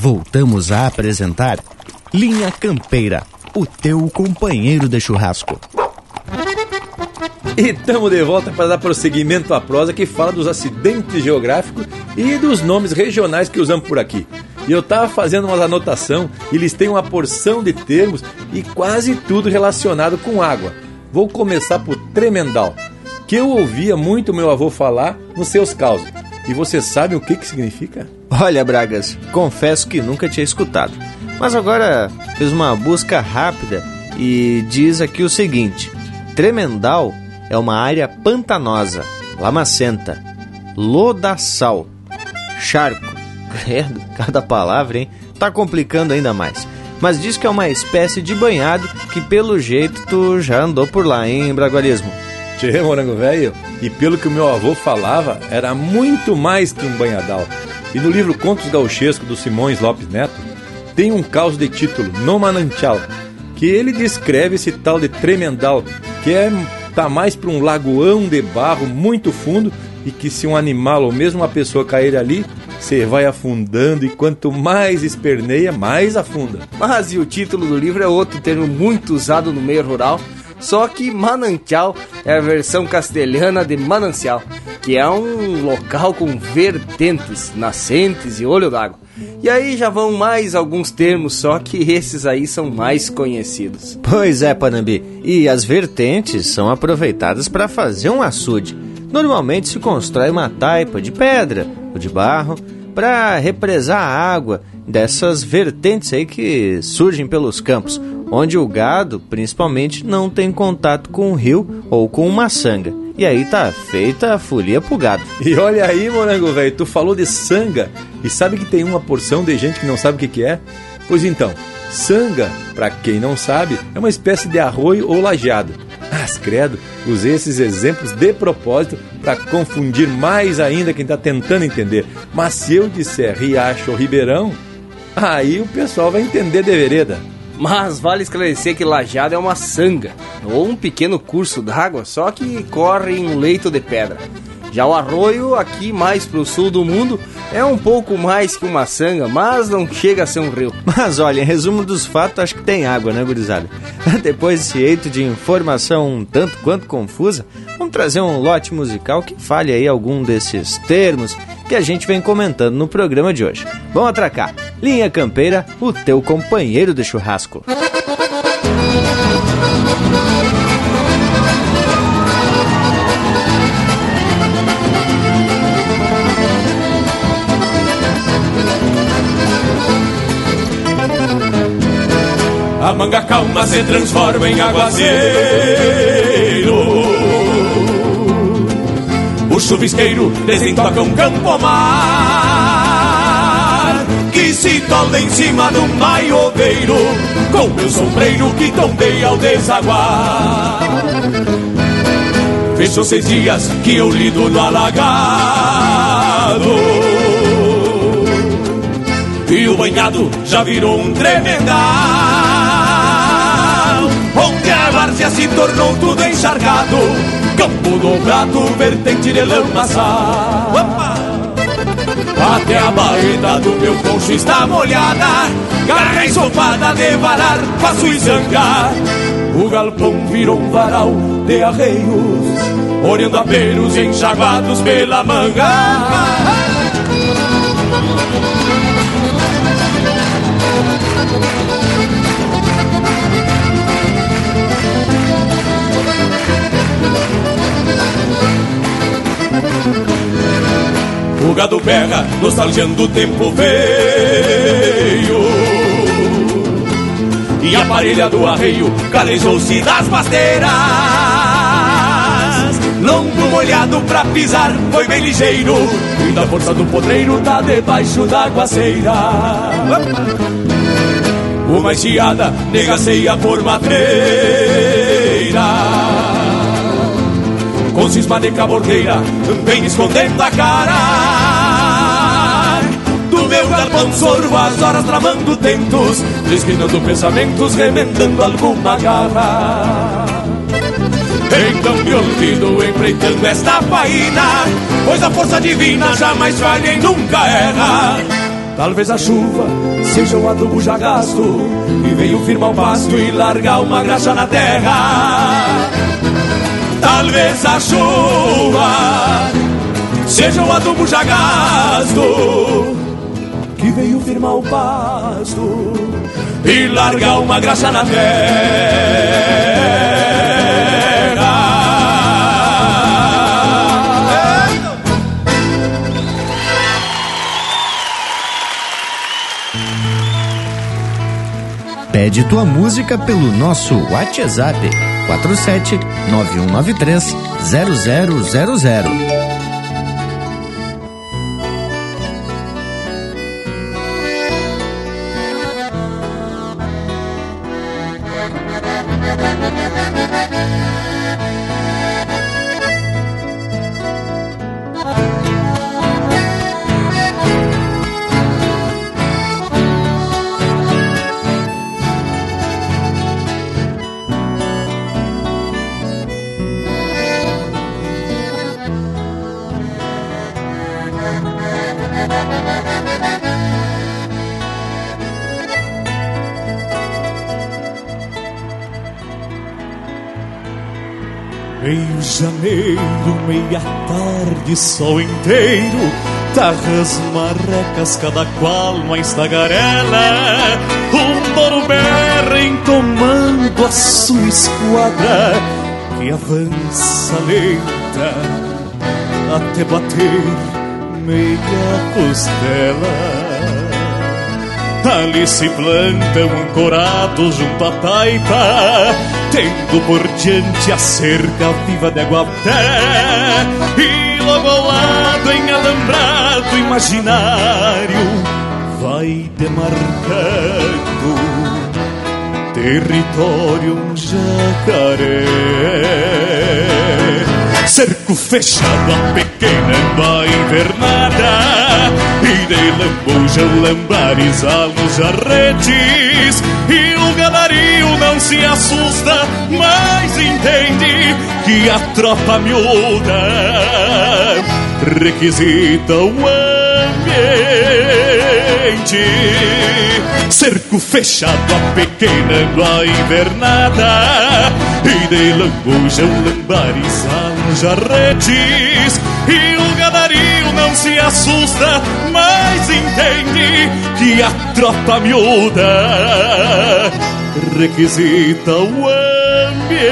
Voltamos a apresentar Linha Campeira, o teu companheiro de churrasco. E estamos de volta para dar prosseguimento à prosa que fala dos acidentes geográficos e dos nomes regionais que usamos por aqui. E eu estava fazendo umas anotação e eles têm uma porção de termos e quase tudo relacionado com água. Vou começar por tremendal, que eu ouvia muito meu avô falar nos seus causos. E você sabe o que, que significa? Olha, Bragas, confesso que nunca tinha escutado. Mas agora fiz uma busca rápida e diz aqui o seguinte: Tremendal é uma área pantanosa, lamacenta, lodaçal, charco, Credo, cada palavra, hein? Tá complicando ainda mais. Mas diz que é uma espécie de banhado que, pelo jeito, tu já andou por lá, hein, Bragualismo? Tchê, morango velho, e pelo que o meu avô falava, era muito mais que um banhadal. E no livro Contos Gauchescos do Simões Lopes Neto, tem um caos de título, No Manantial, que ele descreve esse tal de tremendal, que é tá mais para um lagoão de barro muito fundo e que se um animal ou mesmo uma pessoa cair ali, você vai afundando e quanto mais esperneia, mais afunda. Mas e o título do livro é outro termo muito usado no meio rural, só que manancial é a versão castelhana de manancial, que é um local com vertentes, nascentes e olho d'água. E aí já vão mais alguns termos, só que esses aí são mais conhecidos. Pois é, Panambi. E as vertentes são aproveitadas para fazer um açude. Normalmente se constrói uma taipa de pedra ou de barro para represar a água dessas vertentes aí que surgem pelos campos, onde o gado, principalmente, não tem contato com o rio ou com uma sanga. E aí tá feita a folia pro gado. E olha aí, morango velho, tu falou de sanga e sabe que tem uma porção de gente que não sabe o que, que é? Pois então, sanga, para quem não sabe, é uma espécie de arroio ou lajeado. Mas credo, usei esses exemplos de propósito para confundir mais ainda quem está tentando entender. Mas se eu disser riacho ou ribeirão, aí o pessoal vai entender de vereda. Mas vale esclarecer que Lajado é uma sanga, ou um pequeno curso d'água, só que corre em um leito de pedra. Já o arroio, aqui mais pro sul do mundo, é um pouco mais que uma sanga, mas não chega a ser um rio. Mas olha, em resumo dos fatos, acho que tem água, né, gurizada? Depois desse eito de informação um tanto quanto confusa, vamos trazer um lote musical que fale aí algum desses termos que a gente vem comentando no programa de hoje. Vamos atracar. Linha Campeira, o teu companheiro de churrasco. A manga calma se transforma em aguaceiro O chuvisqueiro desentoca um campo mar Que se tola em cima do maioveiro Com meu sombreiro que tombei ao desaguar. Fechou seis dias que eu lido no alagado e o banhado já virou um tremendal Onde a várzea se tornou tudo encharcado Campo dobrado, vertente de lamaçal Até a baeta do meu poncho está molhada. Garra ensopada de varar, faço e zangar O galpão virou um varal de arreios Olhando aperos enxaguados pela manga gado berra, nostalgiando o tempo veio. E a parelha do arreio calejou-se das pasteiras Longo molhado pra pisar, foi bem ligeiro. E da força do potreiro tá debaixo da aguaceira Uma enxeada negaceia por matreira. Com cisma de cabordeira, vem escondendo a cara. Meu galpão sorvo as horas travando tentos, desgrinando pensamentos, remendando alguma garra. Então me olvido empreitando esta faina, pois a força divina jamais falha e nunca erra. Talvez a chuva seja um adubo já gasto, e veio firmar o pasto e largar uma graxa na terra. Talvez a chuva seja um adubo já gasto que veio firmar o pasto e largar uma graxa na terra. Pede tua música pelo nosso WhatsApp 47 9193 0000. Janeiro, meia tarde, sol inteiro Tarras marrecas, cada qual mais tagarela. Um touro berrem tomando a sua esquadra Que avança lenta até bater meia costela Ali se plantam ancorados junto à taipa Tendo por diante a cerca viva de Aguapé E logo ao lado em alambrado imaginário Vai demarcando território um jacaré Cerco fechado a pequena invernada. E de lambujam lambares nos jarretes. E o gadario não se assusta, mas entende Que a tropa miúda requisita um ambiente Cerco fechado a pequena invernada. E de lambujam lambares jarretes. E o gadario não se assusta, mas entende Que a tropa miúda requisita o ambiente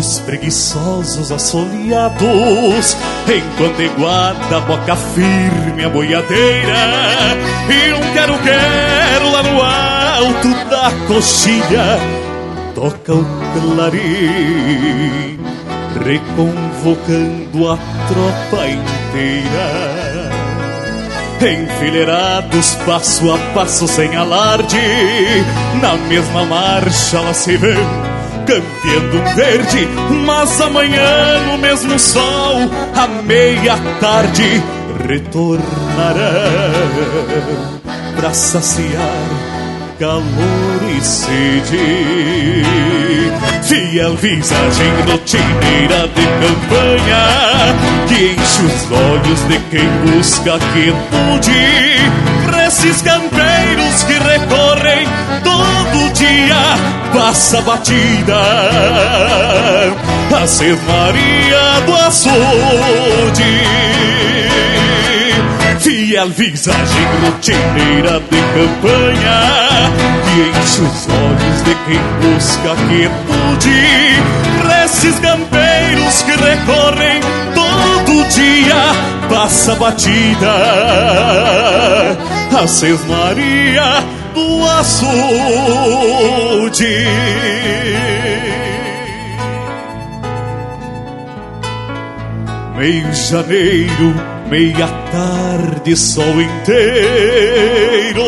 olhares preguiçosos assoleados Enquanto iguada a boca firme a boiadeira E um quero-quero lá no alto da coxilha Toca o clarim Reconvocando a tropa inteira. Enfileirados passo a passo sem alarde Na mesma marcha lá se vê campeando verde, mas amanhã no mesmo sol, à meia tarde, retornarão para saciar calor e sede. Fiel visagem rotineira de campanha que enche os olhos de quem busca quietude. Pra esses campeiros que recorrem todo dia, passa batida. A Ser Maria do Açude. Fiel visagem rotineira de campanha. Que enche os olhos de quem busca quietude. Pra esses campeiros que recorrem. Todo dia, passa batida. A Seis Maria do Açude. Meio janeiro meia tarde, sol inteiro.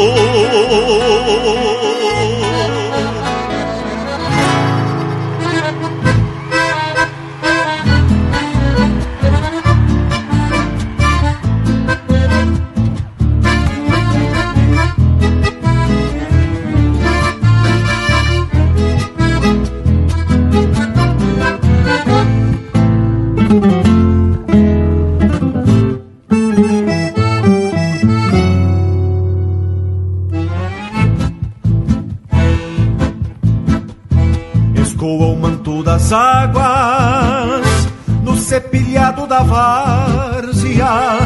Várzea,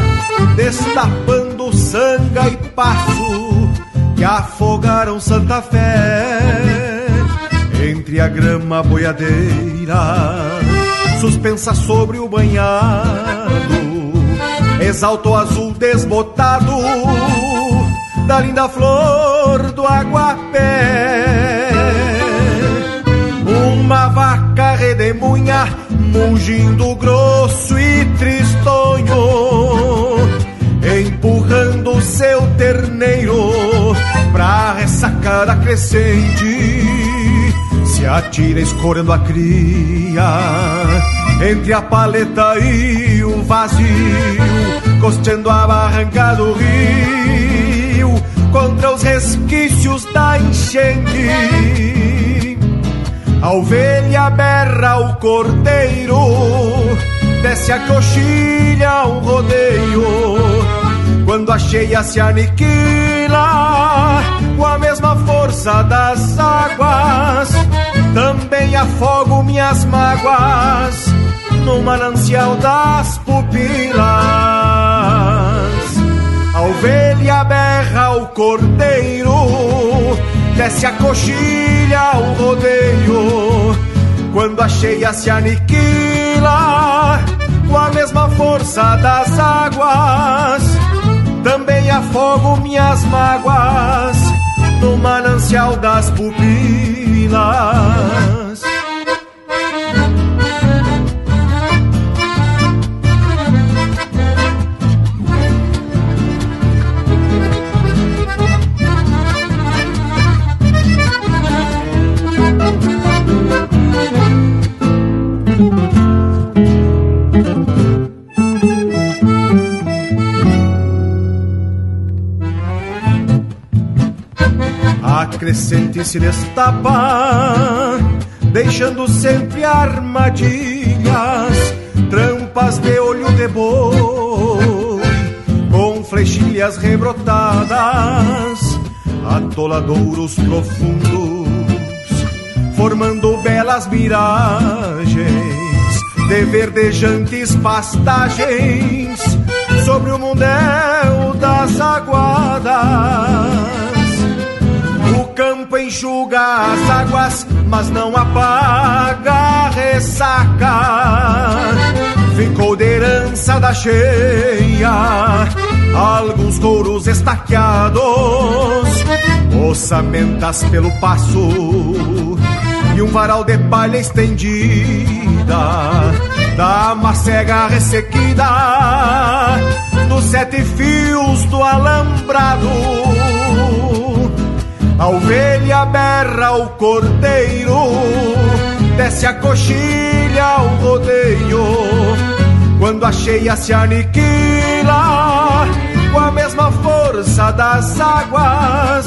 destapando sanga e passo que afogaram Santa Fé entre a grama boiadeira, suspensa sobre o banhado, exalta o azul desbotado da linda flor do aguapé. Uma vaca redemunha mugindo grosso crescente. Se atira escorando a cria entre a paleta e o vazio, costeando a barranca do rio contra os resquícios da enchente. A ovelha berra o cordeiro, desce a coxilha o rodeio. Quando a cheia se aniquila, com a mesma força das águas, também afogo minhas mágoas no manancial das pupilas. A ovelha berra o cordeiro, desce a coxilha o rodeio. Quando a cheia se aniquila, com a mesma força das águas, também afogo minhas mágoas manancial das pupilas. Crescente se destapa, deixando sempre armadilhas, trampas de olho de boi, com flechilhas rebrotadas, atoladouros profundos, formando belas miragens de verdejantes pastagens sobre o mundel das aguadas campo enxuga as águas, mas não apaga a ressaca. Ficou de herança da cheia, alguns touros estaqueados, ossamentas pelo passo e um varal de palha estendida da macega ressequida dos sete fios do alambrado a ovelha berra o cordeiro, desce a coxilha o rodeio. Quando a cheia se aniquila, com a mesma força das águas,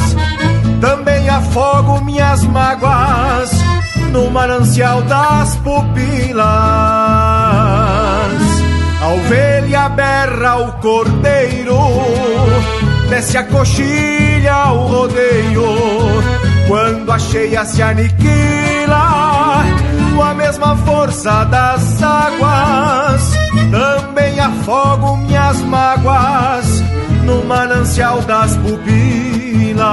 também afogo minhas mágoas no manancial das pupilas. A ovelha berra o cordeiro, desce a coxilha o rodeio. Quando a cheia se aniquila, com a mesma força das águas, também afogo minhas mágoas no manancial das pupilas.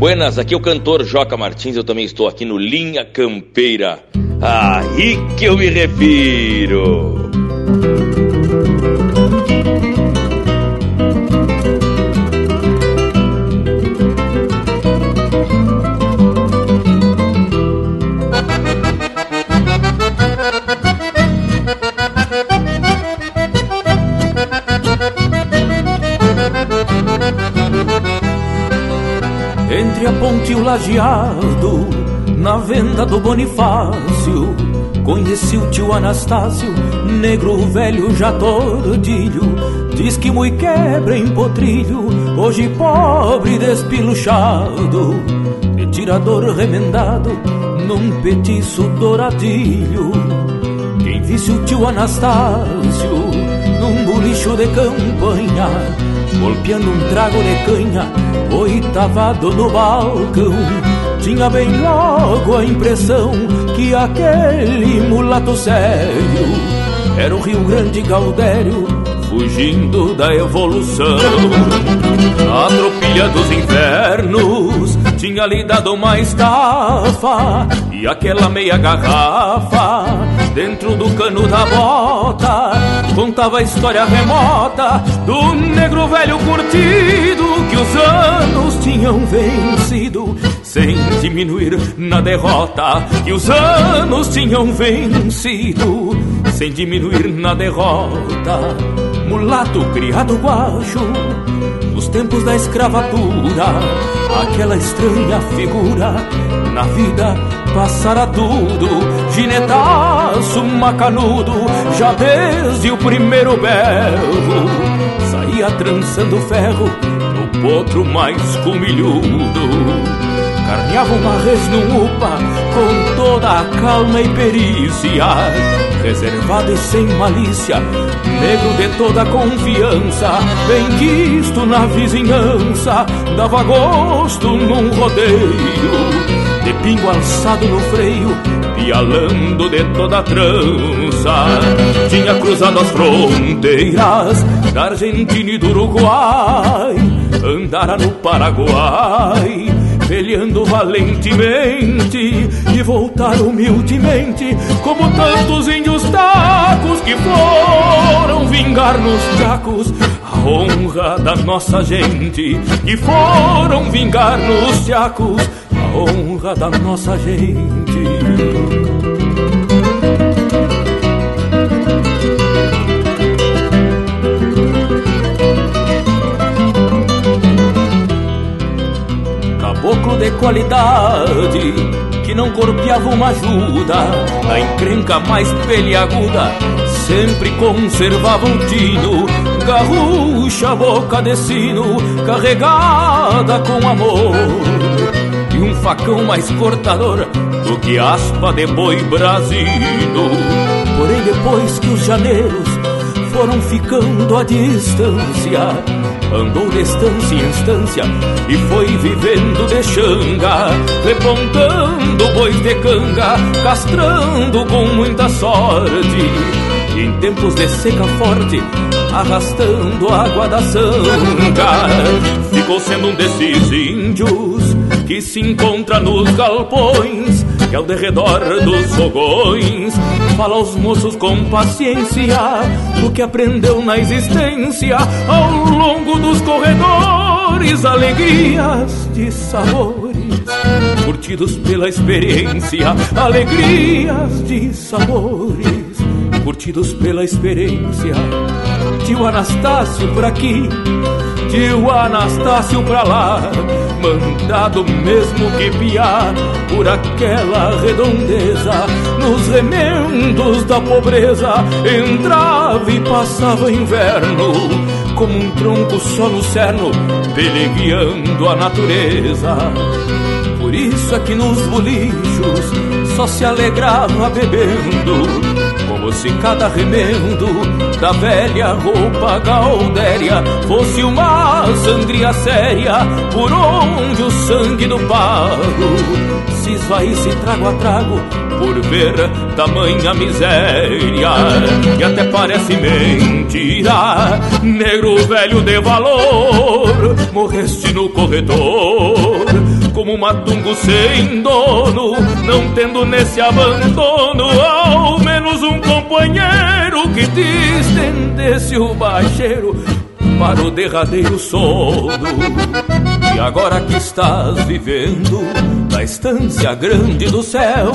Buenas, aqui é o cantor Joca Martins, eu também estou aqui no Linha Campeira. Aí que eu me refiro. Lajeado, na venda do Bonifácio, conheci o tio Anastácio, negro velho já tordilho. Diz que mui quebra em potrilho, hoje pobre despiluchado, de tirador remendado num petiço douradilho. Quem visse o tio Anastácio num bolicho de campanha, golpeando um trago de canha, oitavado no balcão. Tinha bem logo a impressão que aquele mulato sério era o Rio Grande Gaudério, fugindo da evolução. A tropilha dos invernos tinha lhe dado uma estafa e aquela meia garrafa dentro do cano da bota contava a história remota do negro velho curtido que os anos tinham vencido sem diminuir na derrota que os anos tinham vencido sem diminuir na derrota. Mulato criado guacho nos tempos da escravatura aquela estranha figura na vida passara tudo ginetaço macanudo já desde o primeiro berro. Saía trançando ferro no potro mais comilhudo carneava uma res upa com toda a calma e perícia. Reservado e sem malícia, negro de toda confiança, bem quisto na vizinhança, dava gosto num rodeio, de pingo alçado no freio, pialando de toda trança. Tinha cruzado as fronteiras da Argentina e do Uruguai, andara no Paraguai peleando valentemente e voltar humildemente, como tantos índios tacos que foram vingar nos tacos a honra da nossa gente, que foram vingar nos tacos a honra da nossa gente. caboclo de qualidade que não corpeava uma ajuda na encrenca mais peliaguda sempre conservava um tino garrucha boca de sino carregada com amor um facão mais cortador do que aspa de boi brasino porém depois que os janeiros foram ficando à distância andou de estância em estância e foi vivendo de xanga, repontando bois de canga, castrando com muita sorte. Em tempos de seca forte, arrastando água da sanga, ficou sendo um desses índios que se encontra nos galpões que ao derredor dos fogões. Fala aos moços com paciência o que aprendeu na existência. Ao longo dos corredores, alegrias de sabores. Curtidos pela experiência, alegrias de sabores. Curtidos pela experiência. Tio Anastácio por aqui, tio Anastácio pra lá. Mandado mesmo que piar por aquela redondeza, nos remendos da pobreza, entrava e passava inverno, como um tronco só no cerno, pelegueando a natureza. Por isso é que nos bolichos só se alegrava bebendo se cada remendo da velha roupa gaudéria fosse uma sangria séria por onde o sangue do pago se esvaísse trago a trago por ver tamanha miséria. E até parece mentira negro velho de valor morreste no corredor como um matungo sem dono não tendo nesse abandono ao menos um companheiro que te estendesse o baixeiro para o derradeiro sono. E agora que estás vivendo na estância grande do céu,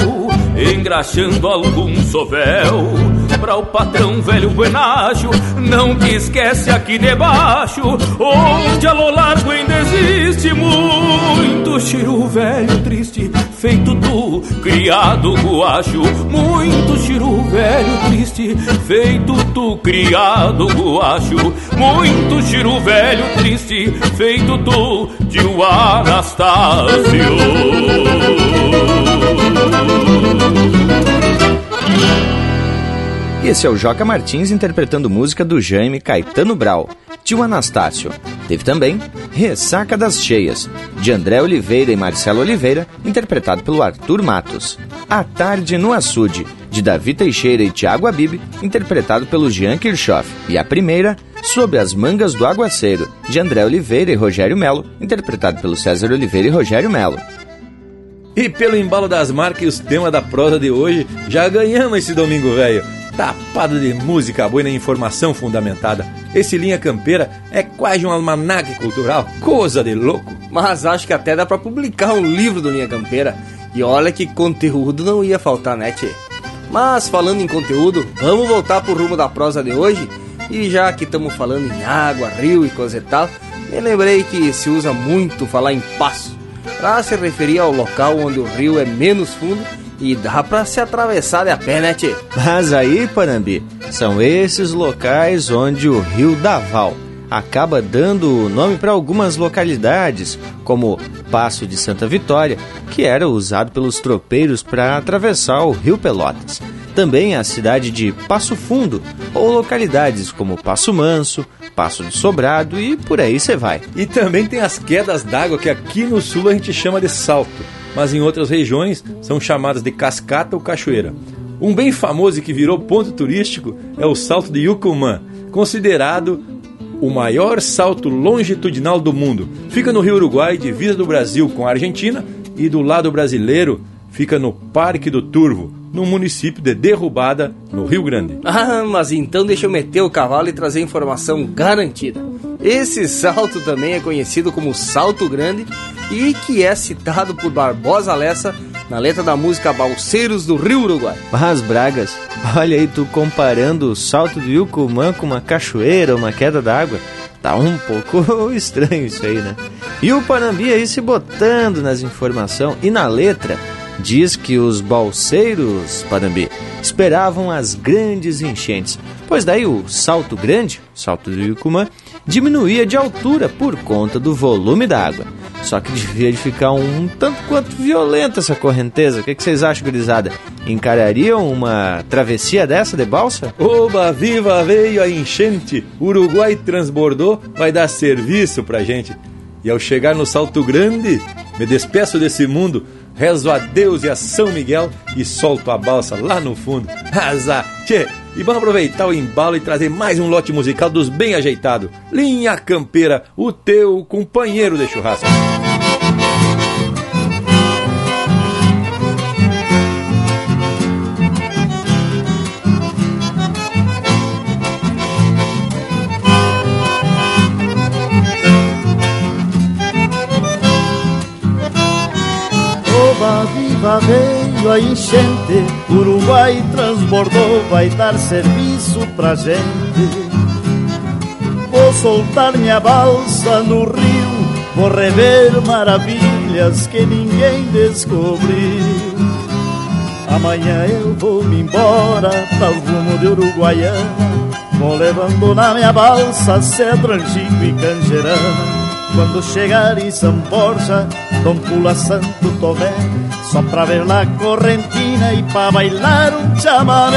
engraxando algum sovel, para o patrão velho buenacho, não te esquece aqui debaixo, onde a lo largo ainda existe muito chiru velho triste, feito tu, criado guacho, muito chiru velho triste, feito tu, criado guacho, muito chiru velho triste, feito tu, tio Anastácio. Esse é o Joca Martins interpretando música do Jaime Caetano Brau, Tio Anastácio. Teve também Ressaca das Cheias, de André Oliveira e Marcelo Oliveira, interpretado pelo Arthur Matos. A Tarde no Açude, de Davi Teixeira e Tiago Abib, interpretado pelo Jean Kirchhoff. E a primeira, Sob as Mangas do Aguaceiro, de André Oliveira e Rogério Melo, interpretado pelo César Oliveira e Rogério Melo. E pelo embalo das marcas e os temas da prosa de hoje, já ganhamos esse domingo velho. Tapado de música boa e informação fundamentada. Esse Linha Campeira é quase um almanaque cultural, coisa de louco. Mas acho que até dá para publicar um livro do Linha Campeira. E olha que conteúdo não ia faltar, né, tchê? Mas falando em conteúdo, vamos voltar pro rumo da prosa de hoje. E já que estamos falando em água, rio e coisa e tal, me lembrei que se usa muito falar em passo para se referir ao local onde o rio é menos fundo e dá para se atravessar de a pé, né, tchê? Mas aí, Panambi, são esses locais onde o rio Daval acaba dando nome para algumas localidades, como Passo de Santa Vitória, que era usado pelos tropeiros para atravessar o rio Pelotas. Também a cidade de Passo Fundo, ou localidades como Passo Manso, Passo de Sobrado e por aí você vai. E também tem as quedas d'água que aqui no sul a gente chama de salto, mas em outras regiões são chamadas de cascata ou cachoeira. Um bem famoso e que virou ponto turístico é o Salto de Yucumã, considerado o maior salto longitudinal do mundo. Fica no Rio Uruguai, divisa do Brasil com a Argentina, e do lado brasileiro fica no Parque do Turvo, no município de Derrubada, no Rio Grande. Ah, mas então deixa eu meter o cavalo e trazer informação garantida. Esse salto também é conhecido como Salto Grande e que é citado por Barbosa Lessa na letra da música Balseiros do Rio Uruguai. Mas Bragas, olha aí tu comparando o salto do Yucumã com uma cachoeira, uma queda d'água. Tá um pouco estranho isso aí, né? E o Panambi aí se botando nas informações e na letra diz que os balseiros, Panambi, esperavam as grandes enchentes, pois daí o salto grande, salto do Yucumã, diminuía de altura por conta do volume da água. Só que devia de ficar um tanto quanto violenta essa correnteza. O que, que vocês acham, gurizada? Encarariam uma travessia dessa de balsa? Oba, viva, veio a enchente! Uruguai transbordou, vai dar serviço pra gente. E ao chegar no Salto Grande, me despeço desse mundo, rezo a Deus e a São Miguel e solto a balsa lá no fundo. Azar! E vamos aproveitar o embalo e trazer mais um lote musical dos bem ajeitados. Linha Campeira, o teu companheiro de churrasco. Viva, veio a enchente, Uruguai transbordou, vai dar serviço pra gente. Vou soltar minha balsa no rio, vou rever maravilhas que ninguém descobriu. Amanhã eu vou me embora para o rumo de Uruguaiana, vou levando na minha balsa cedro, angico e canjerana. Quando chegar em São Borja, Dom Pula Santo Tomé, só pra ver lá correntina e pra bailar um chamamé.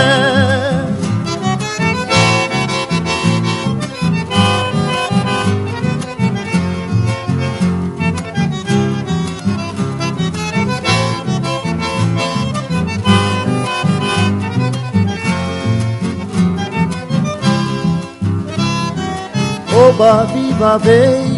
Oba, viva, veio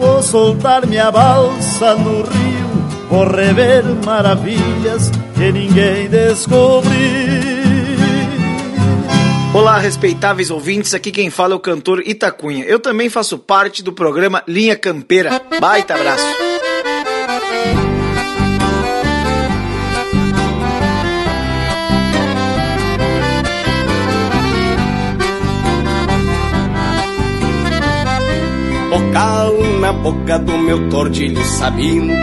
Vou soltar minha balsa no rio, vou rever maravilhas que ninguém descobriu. Olá, respeitáveis ouvintes, aqui quem fala é o cantor Itacunha. Eu também faço parte do programa Linha Campeira. Baita abraço! O boca do meu tordilho sabino,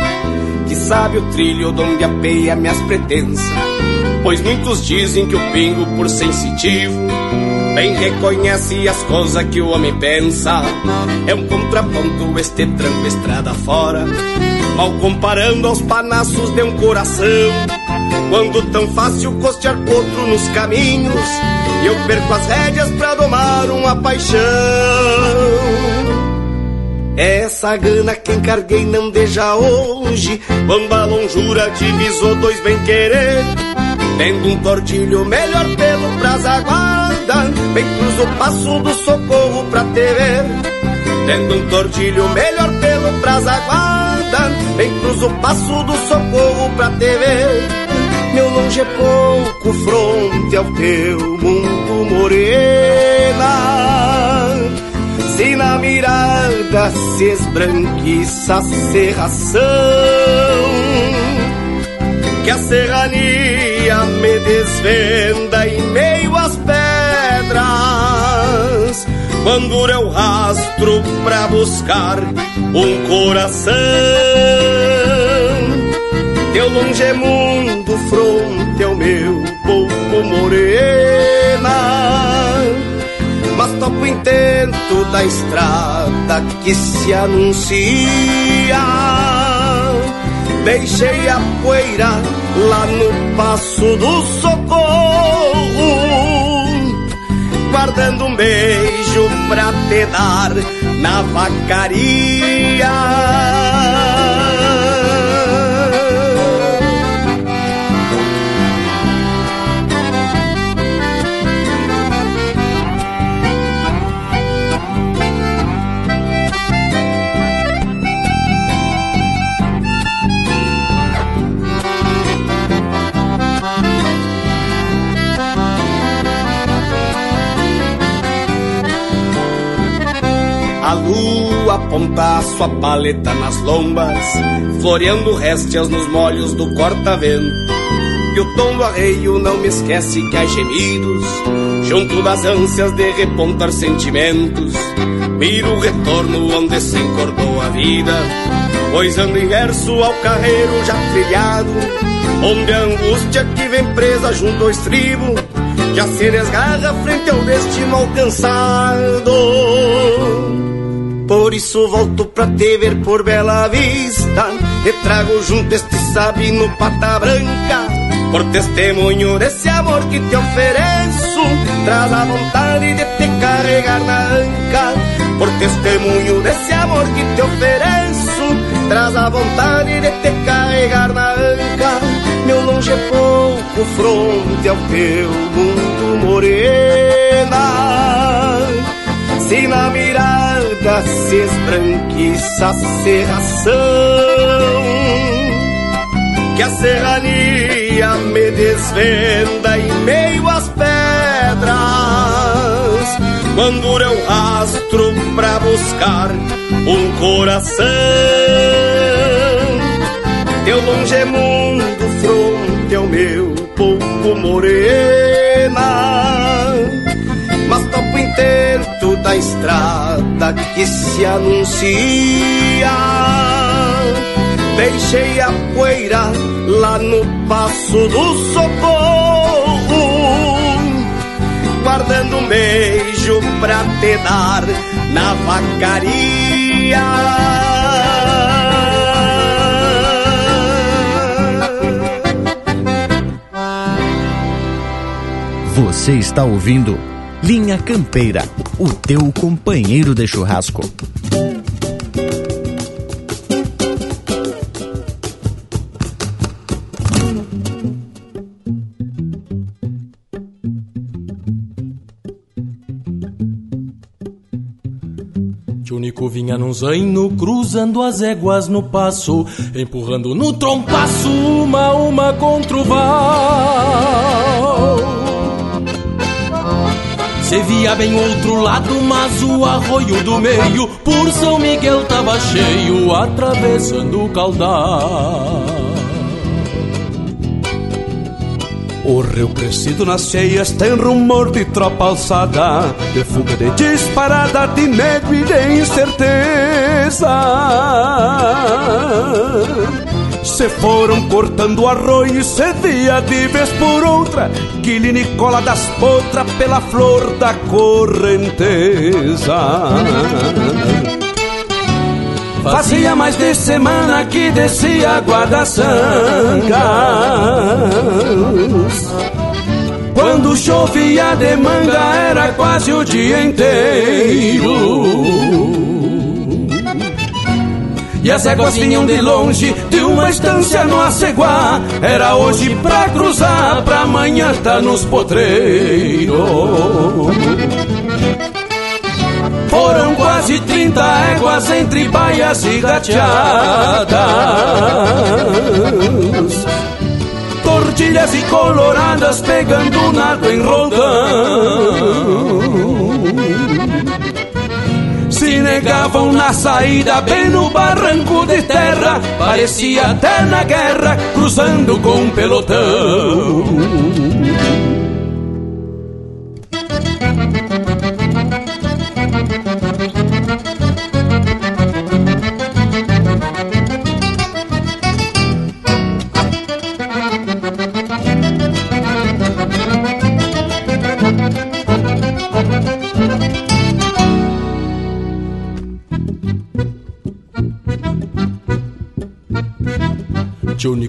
que sabe o trilho onde apeia minhas pretensas. Pois muitos dizem que o pingo, por sensitivo, bem reconhece as coisas que o homem pensa. É um contraponto este tranco estrada fora, mal comparando aos panaços de um coração. Quando tão fácil costear potro nos caminhos, eu perco as rédeas pra domar uma paixão. Essa gana que encarguei não deixa hoje, quando a lonjura divisou dois bem querer. Tendo um tortilho melhor pelo brasa guarda, bem cruzo o passo do socorro pra ver. Tendo um tortilho melhor pelo brasa guarda, bem cruzo o passo do socorro pra ver. Meu longe é pouco fronte ao teu mundo morena. Se na mirada se esbranquiça a serração, que a serrania me desvenda em meio às pedras. Quando eu rastro pra buscar um coração, teu longe mundo fronte ao meu pouco morena. Mas topo o intento da estrada que se anuncia. Deixei a poeira lá no passo do socorro, guardando um beijo pra te dar na vacaria. Aponta sua paleta nas lombas, floreando réstias nos molhos do corta-vento. E o tom do arreio não me esquece que há gemidos, junto das ânsias de repontar sentimentos. Miro o retorno onde se encordou a vida, pois ando inverso ao carreiro já trilhado, onde a angústia que vem presa junto ao estribo já se desgarra frente ao destino alcançado. Por isso volto pra te ver por Bela Vista. E trago junto este sabino pata branca. Por testemunho desse amor que te ofereço. Traz a vontade de te carregar na anca. Por testemunho desse amor que te ofereço. Traz a vontade de te carregar na anca. Meu longe é pouco fronte ao teu mundo morena. Se na mirada se esbranquiça a serração, que a serrania me desvenda em meio às pedras, quando eu rastro pra buscar um coração. Teu longe mundo fronte ao meu pouco morena da estrada que se anuncia. Deixei a poeira lá no passo do socorro, guardando um beijo pra te dar na vacaria. Você está ouvindo Linha Campeira, o teu companheiro de churrasco. Tunico vinha num zaino, cruzando as éguas no passo, empurrando no trompaço uma uma contra o val. Se via bem outro lado, mas o arroio do meio Por São Miguel tava cheio, atravessando o caudal O rio crescido nas cheias tem rumor de tropa alçada, de fuga de disparada, de medo e de incerteza. Se foram cortando arroio, cedia de vez por outra, que lhe Nicola das potras pela flor da correnteza. Fazia mais de semana que descia guarda-sangas Quando chovia de manga era quase o dia inteiro E as éguas vinham de longe, de uma estância no Aceguá. Era hoje pra cruzar, pra amanhã tá nos potreiros. Foram quase 30 éguas entre baias e gateadas. Tortilhas e coloradas pegando nado em roldão se negavam na saída bem no barranco de terra. Parecia até na guerra cruzando com um pelotão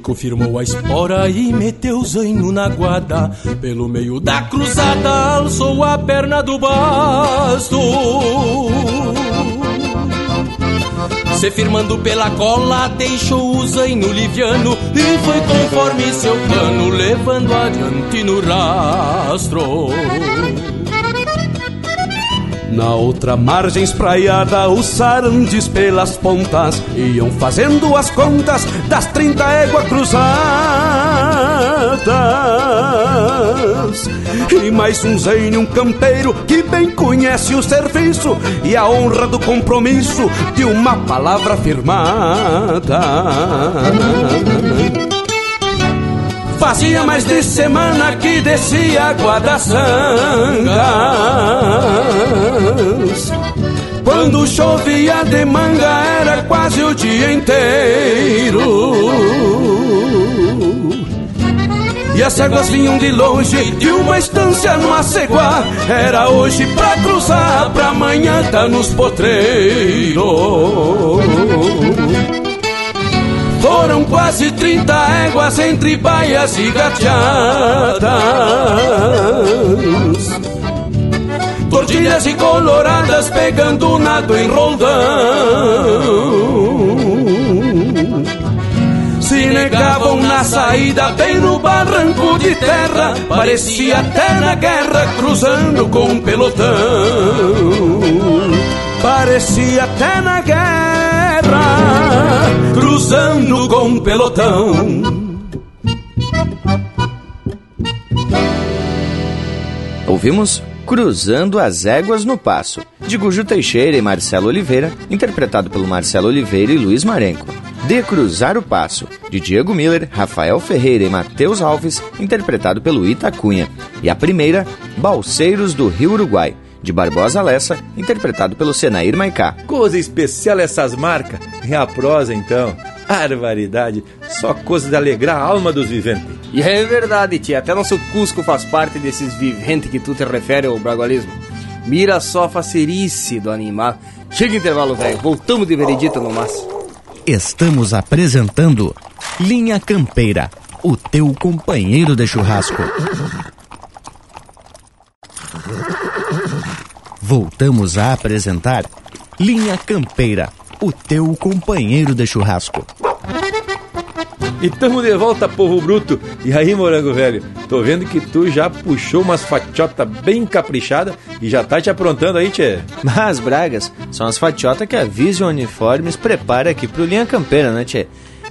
Tionico firmou a espora e meteu zaino na guarda. Pelo meio da cruzada alçou a perna do basto. Se firmando pela cola, deixou o zaino liviano e foi conforme seu plano, levando adiante no rastro. Na outra margem espraiada, os sarandes pelas pontas iam fazendo as contas das trinta éguas cruzadas. E mais um zen um campeiro que bem conhece o serviço e a honra do compromisso de uma palavra firmada. Fazia mais de semana que descia sangas Quando chovia de manga era quase o dia inteiro e as águas vinham de longe, de uma estância no Aceguá. Era hoje pra cruzar, pra amanhã tá nos potreiros. Foram quase 30 éguas entre baias e gateadas. Tortilhas e coloradas pegando nado em roldão. Se negavam na saída bem no barranco de terra Parecia até na guerra cruzando com um pelotão. Parecia até na guerra cruzando com pelotão Ouvimos Cruzando as Éguas no Passo, de Guju Teixeira e Marcelo Oliveira, interpretado pelo Marcelo Oliveira e Luiz Marenco. De Cruzar o Passo, de Diego Miller, Rafael Ferreira e Matheus Alves, interpretado pelo Ita Cunha. E a primeira, Balseiros do Rio Uruguai, de Barbosa Lessa, interpretado pelo Senair Maicá. Coisa especial essas marcas. Em a prosa, então. Barbaridade. Só coisa de alegrar a alma dos viventes. E é verdade, tia. Até nosso Cusco faz parte desses viventes que tu te refere ao bragualismo. Mira só a facerice do animal. Chega intervalo, velho. Voltamos de veredita no mas. Estamos apresentando Linha Campeira, o teu companheiro de churrasco. Voltamos a apresentar Linha Campeira, o teu companheiro de churrasco. E tamo de volta, povo bruto. E aí, morango velho? Tô vendo que tu já puxou umas fatiotas bem caprichadas e já tá te aprontando aí, tchê. Mas, Bragas, são as fatiotas que a Vision Uniformes prepara aqui pro Linha Campeira, né, tchê?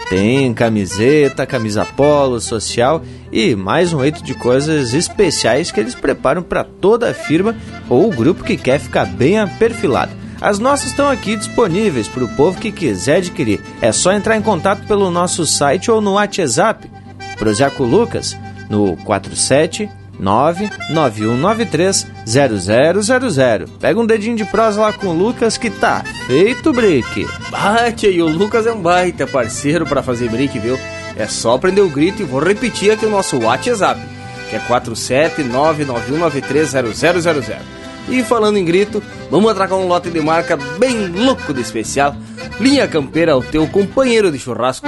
Tem camiseta, camisa polo, social e mais um oito de coisas especiais que eles preparam para toda a firma ou o grupo que quer ficar bem aperfilado. As nossas estão aqui disponíveis para o povo que quiser adquirir. É só entrar em contato pelo nosso site ou no WhatsApp. Proseco Lucas no 47 991930000. Pega um dedinho de prosa lá com o Lucas que tá feito brick. Bate e o Lucas é um baita parceiro para fazer brick, viu? É só prender o grito e vou repetir aqui o nosso WhatsApp, que é 47991930000. E falando em grito, vamos atracar um lote de marca bem louco de especial. Linha Campeira, o teu companheiro de churrasco.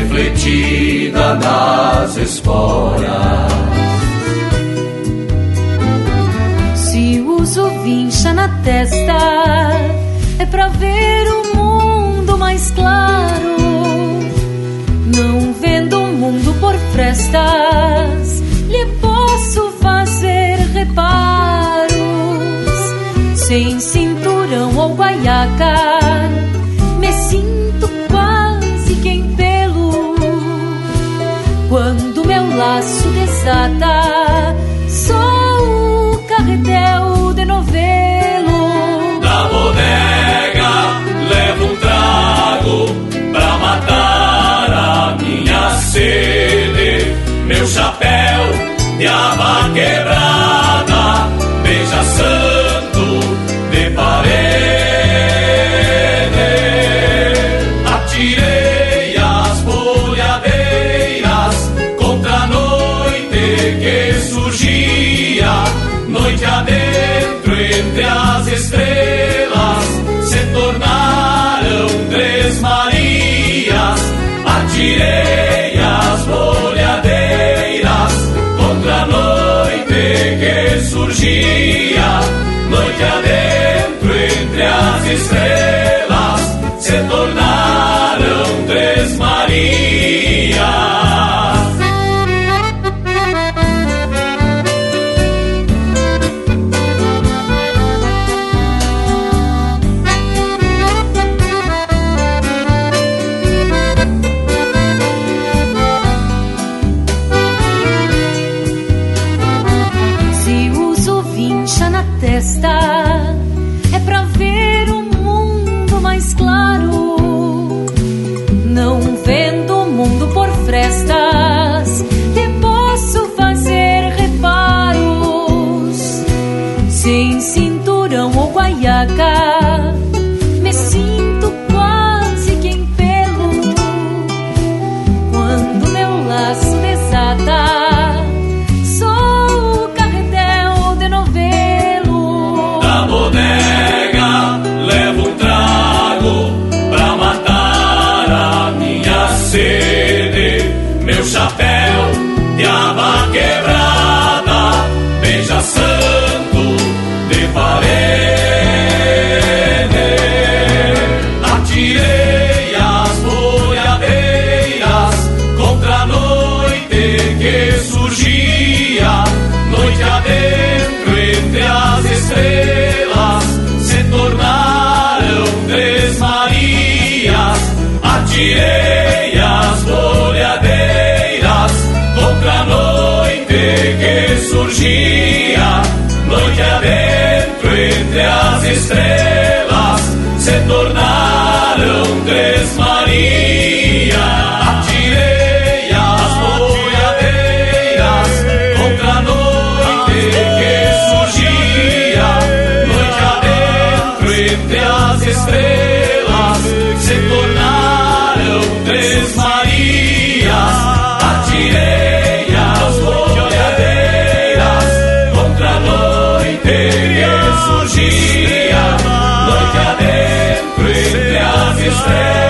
refletida nas esporas. Se uso vincha na testa, é pra ver o mundo mais claro. Não vendo o mundo por frestas, lhe posso fazer reparos. Sem sou o carretel de novelo. Da bodega levo um trago pra matar a minha sede. Meu chapéu de aba quebrada, beija santo Atirei as bolhadeiras contra a noite que surgia, noite adentro entre as estrelas se tornaram três Marias. Três Marias. Atirei as bolhadeiras contra a noite que surgia, noite adentro entre as estrelas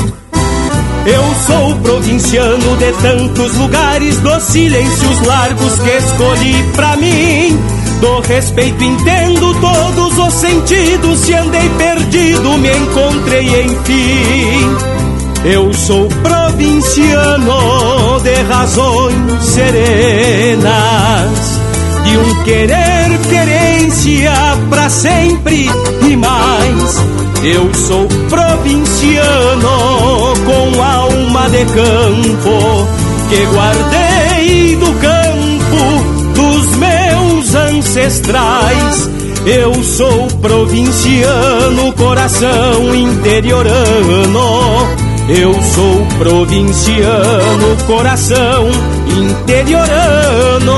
Eu sou provinciano de tantos lugares, dos silêncios largos que escolhi pra mim. Do respeito entendo todos os sentidos, se andei perdido, me encontrei enfim. Eu sou provinciano de razões serenas, de um querer querência pra sempre e mais. Eu sou provinciano com alma de campo que guardei do campo dos meus ancestrais. Eu sou provinciano, coração interiorano. Eu sou provinciano, coração interiorano.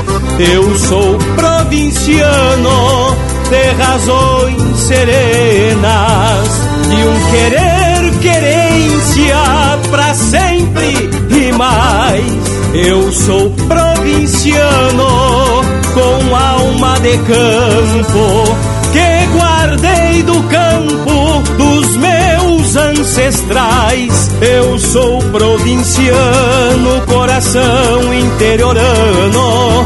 Eu sou provinciano de razões serenas, de um querer querência pra sempre e mais. Eu sou provinciano com alma de campo que guardei do campo dos meus ancestrais. Eu sou provinciano, coração interiorano.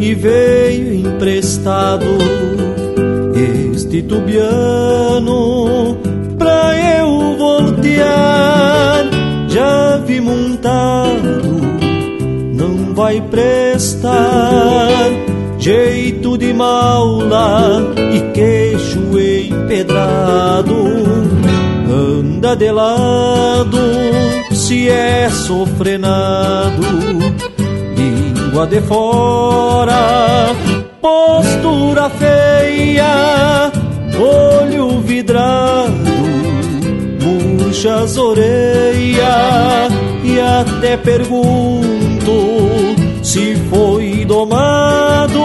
E veio emprestado este tubiano pra eu voltear. Já vi montado, não vai prestar. Jeito de maula e queixo empedrado. Anda de lado se é sofrenado. Língua de fora, postura feia, olho vidrado, murcha as orelhas e até pergunto se foi domado,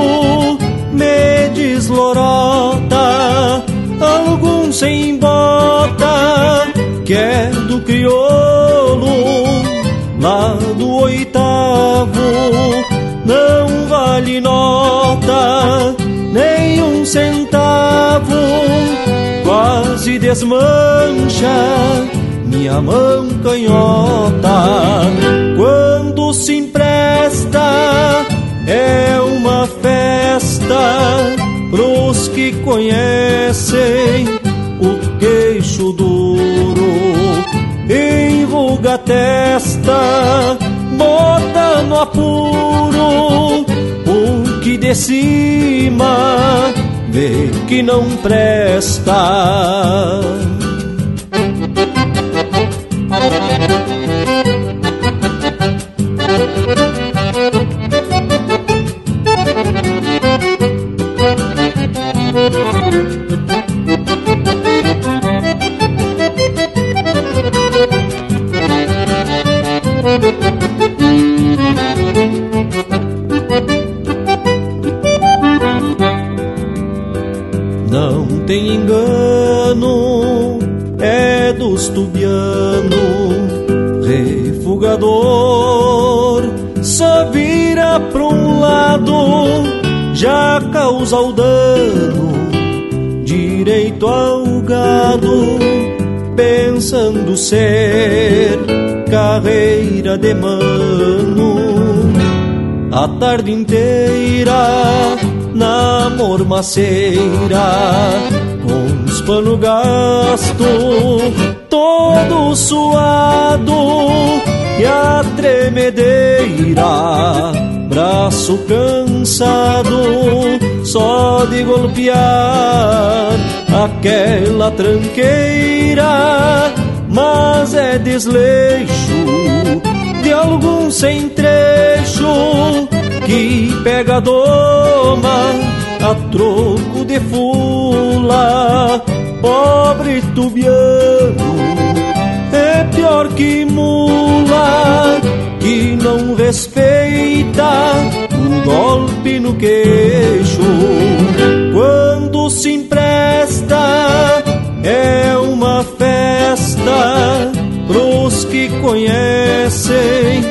me deslorota algum sem bota, que é do crioulo, lá do oitavo, vale nota, nem um centavo, quase desmancha minha mão canhota. Quando se empresta, é uma festa pros que conhecem o queixo duro. Enruga a testa, de cima vê que não presta. Causa o dano, direito ao gado, pensando ser carreira de mano, a tarde inteira na mormaceira, com os pano gasto, todo suado e a tremedeira, braço cansado, só de golpear aquela tranqueira, mas é desleixo de algum sem trecho que pega a doma a troco de fula. Pobre tubiano é pior que mula que não respeita queixo. Quando se empresta é uma festa pros que conhecem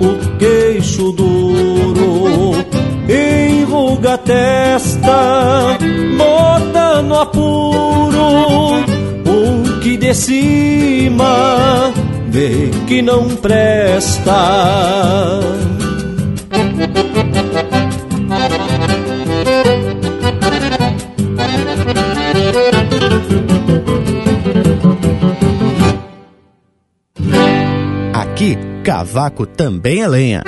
o queixo duro, enruga a testa, bota no apuro, o que de cima vê que não presta. Cavaco também é lenha.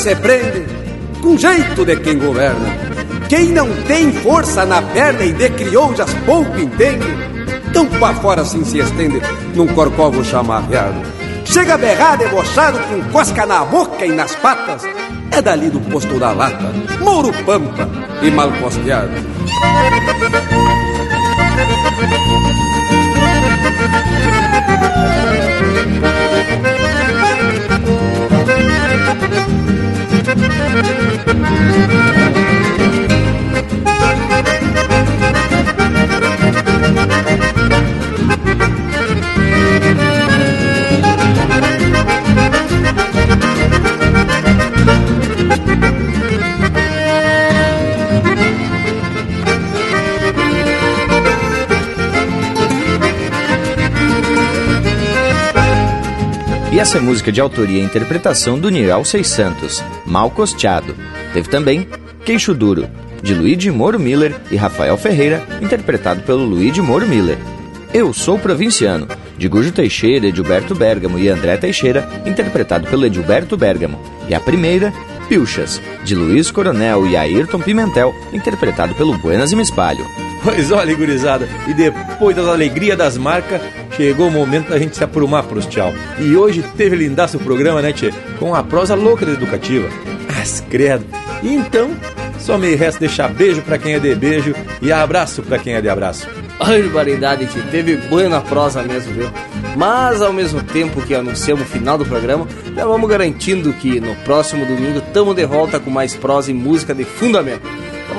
Se prende, com jeito de quem governa. Quem não tem força na perna e de crioulas pouco entende, tão pra fora assim se estende num corcovo chamaveado. Chega a berrar debochado com cosca na boca e nas patas, é dali do posto da lata, Mouro Pampa e mal costeado. E essa é música de autoria e interpretação do Niral 600, Mal Costeado. Teve também Queixo Duro, de Luigi Moro Miller e Rafael Ferreira, interpretado pelo Luigi Moro Miller. Eu Sou Provinciano, de Gujo Teixeira, Edilberto Bergamo e André Teixeira, interpretado pelo Edilberto Bergamo. E a primeira, Pilchas, de Luiz Coronel e Ayrton Pimentel, interpretado pelo Buenas e Me Espalho. Pois olha, gurizada, e depois das alegrias das marcas, chegou o momento da gente se aprumar pros tchau. E hoje teve lindaço o programa, né, tchê? Com a prosa louca da educativa. As credo. Então, só me resta deixar beijo pra quem é de beijo e abraço pra quem é de abraço. Barbaridade, tio. Teve buena prosa mesmo, viu? Mas ao mesmo tempo que anunciamos o final do programa, já vamos garantindo que no próximo domingo estamos de volta com mais prosa e música de fundamento.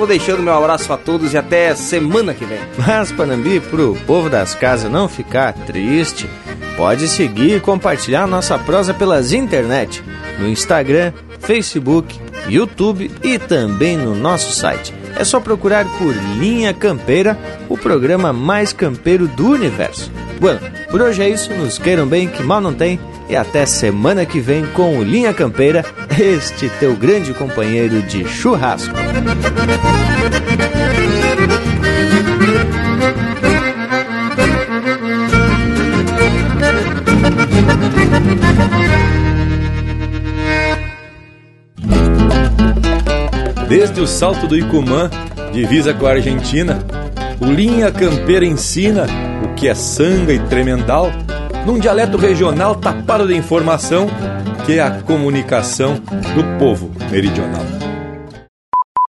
Vou deixando meu abraço a todos e até semana que vem. Mas, Panambi, pro povo das casas não ficar triste, pode seguir e compartilhar nossa prosa pelas internet, no Instagram, Facebook, YouTube e também no nosso site. É só procurar por Linha Campeira, o programa mais campeiro do universo. Bueno, por hoje é isso, nos queiram bem, que mal não tem, e até semana que vem com o Linha Campeira, este teu grande companheiro de churrasco. Desde o salto do Icumã, divisa com a Argentina, o Linha Campeira ensina o que é sanga e tremendal, num dialeto regional tapado de informação, que é a comunicação do povo meridional.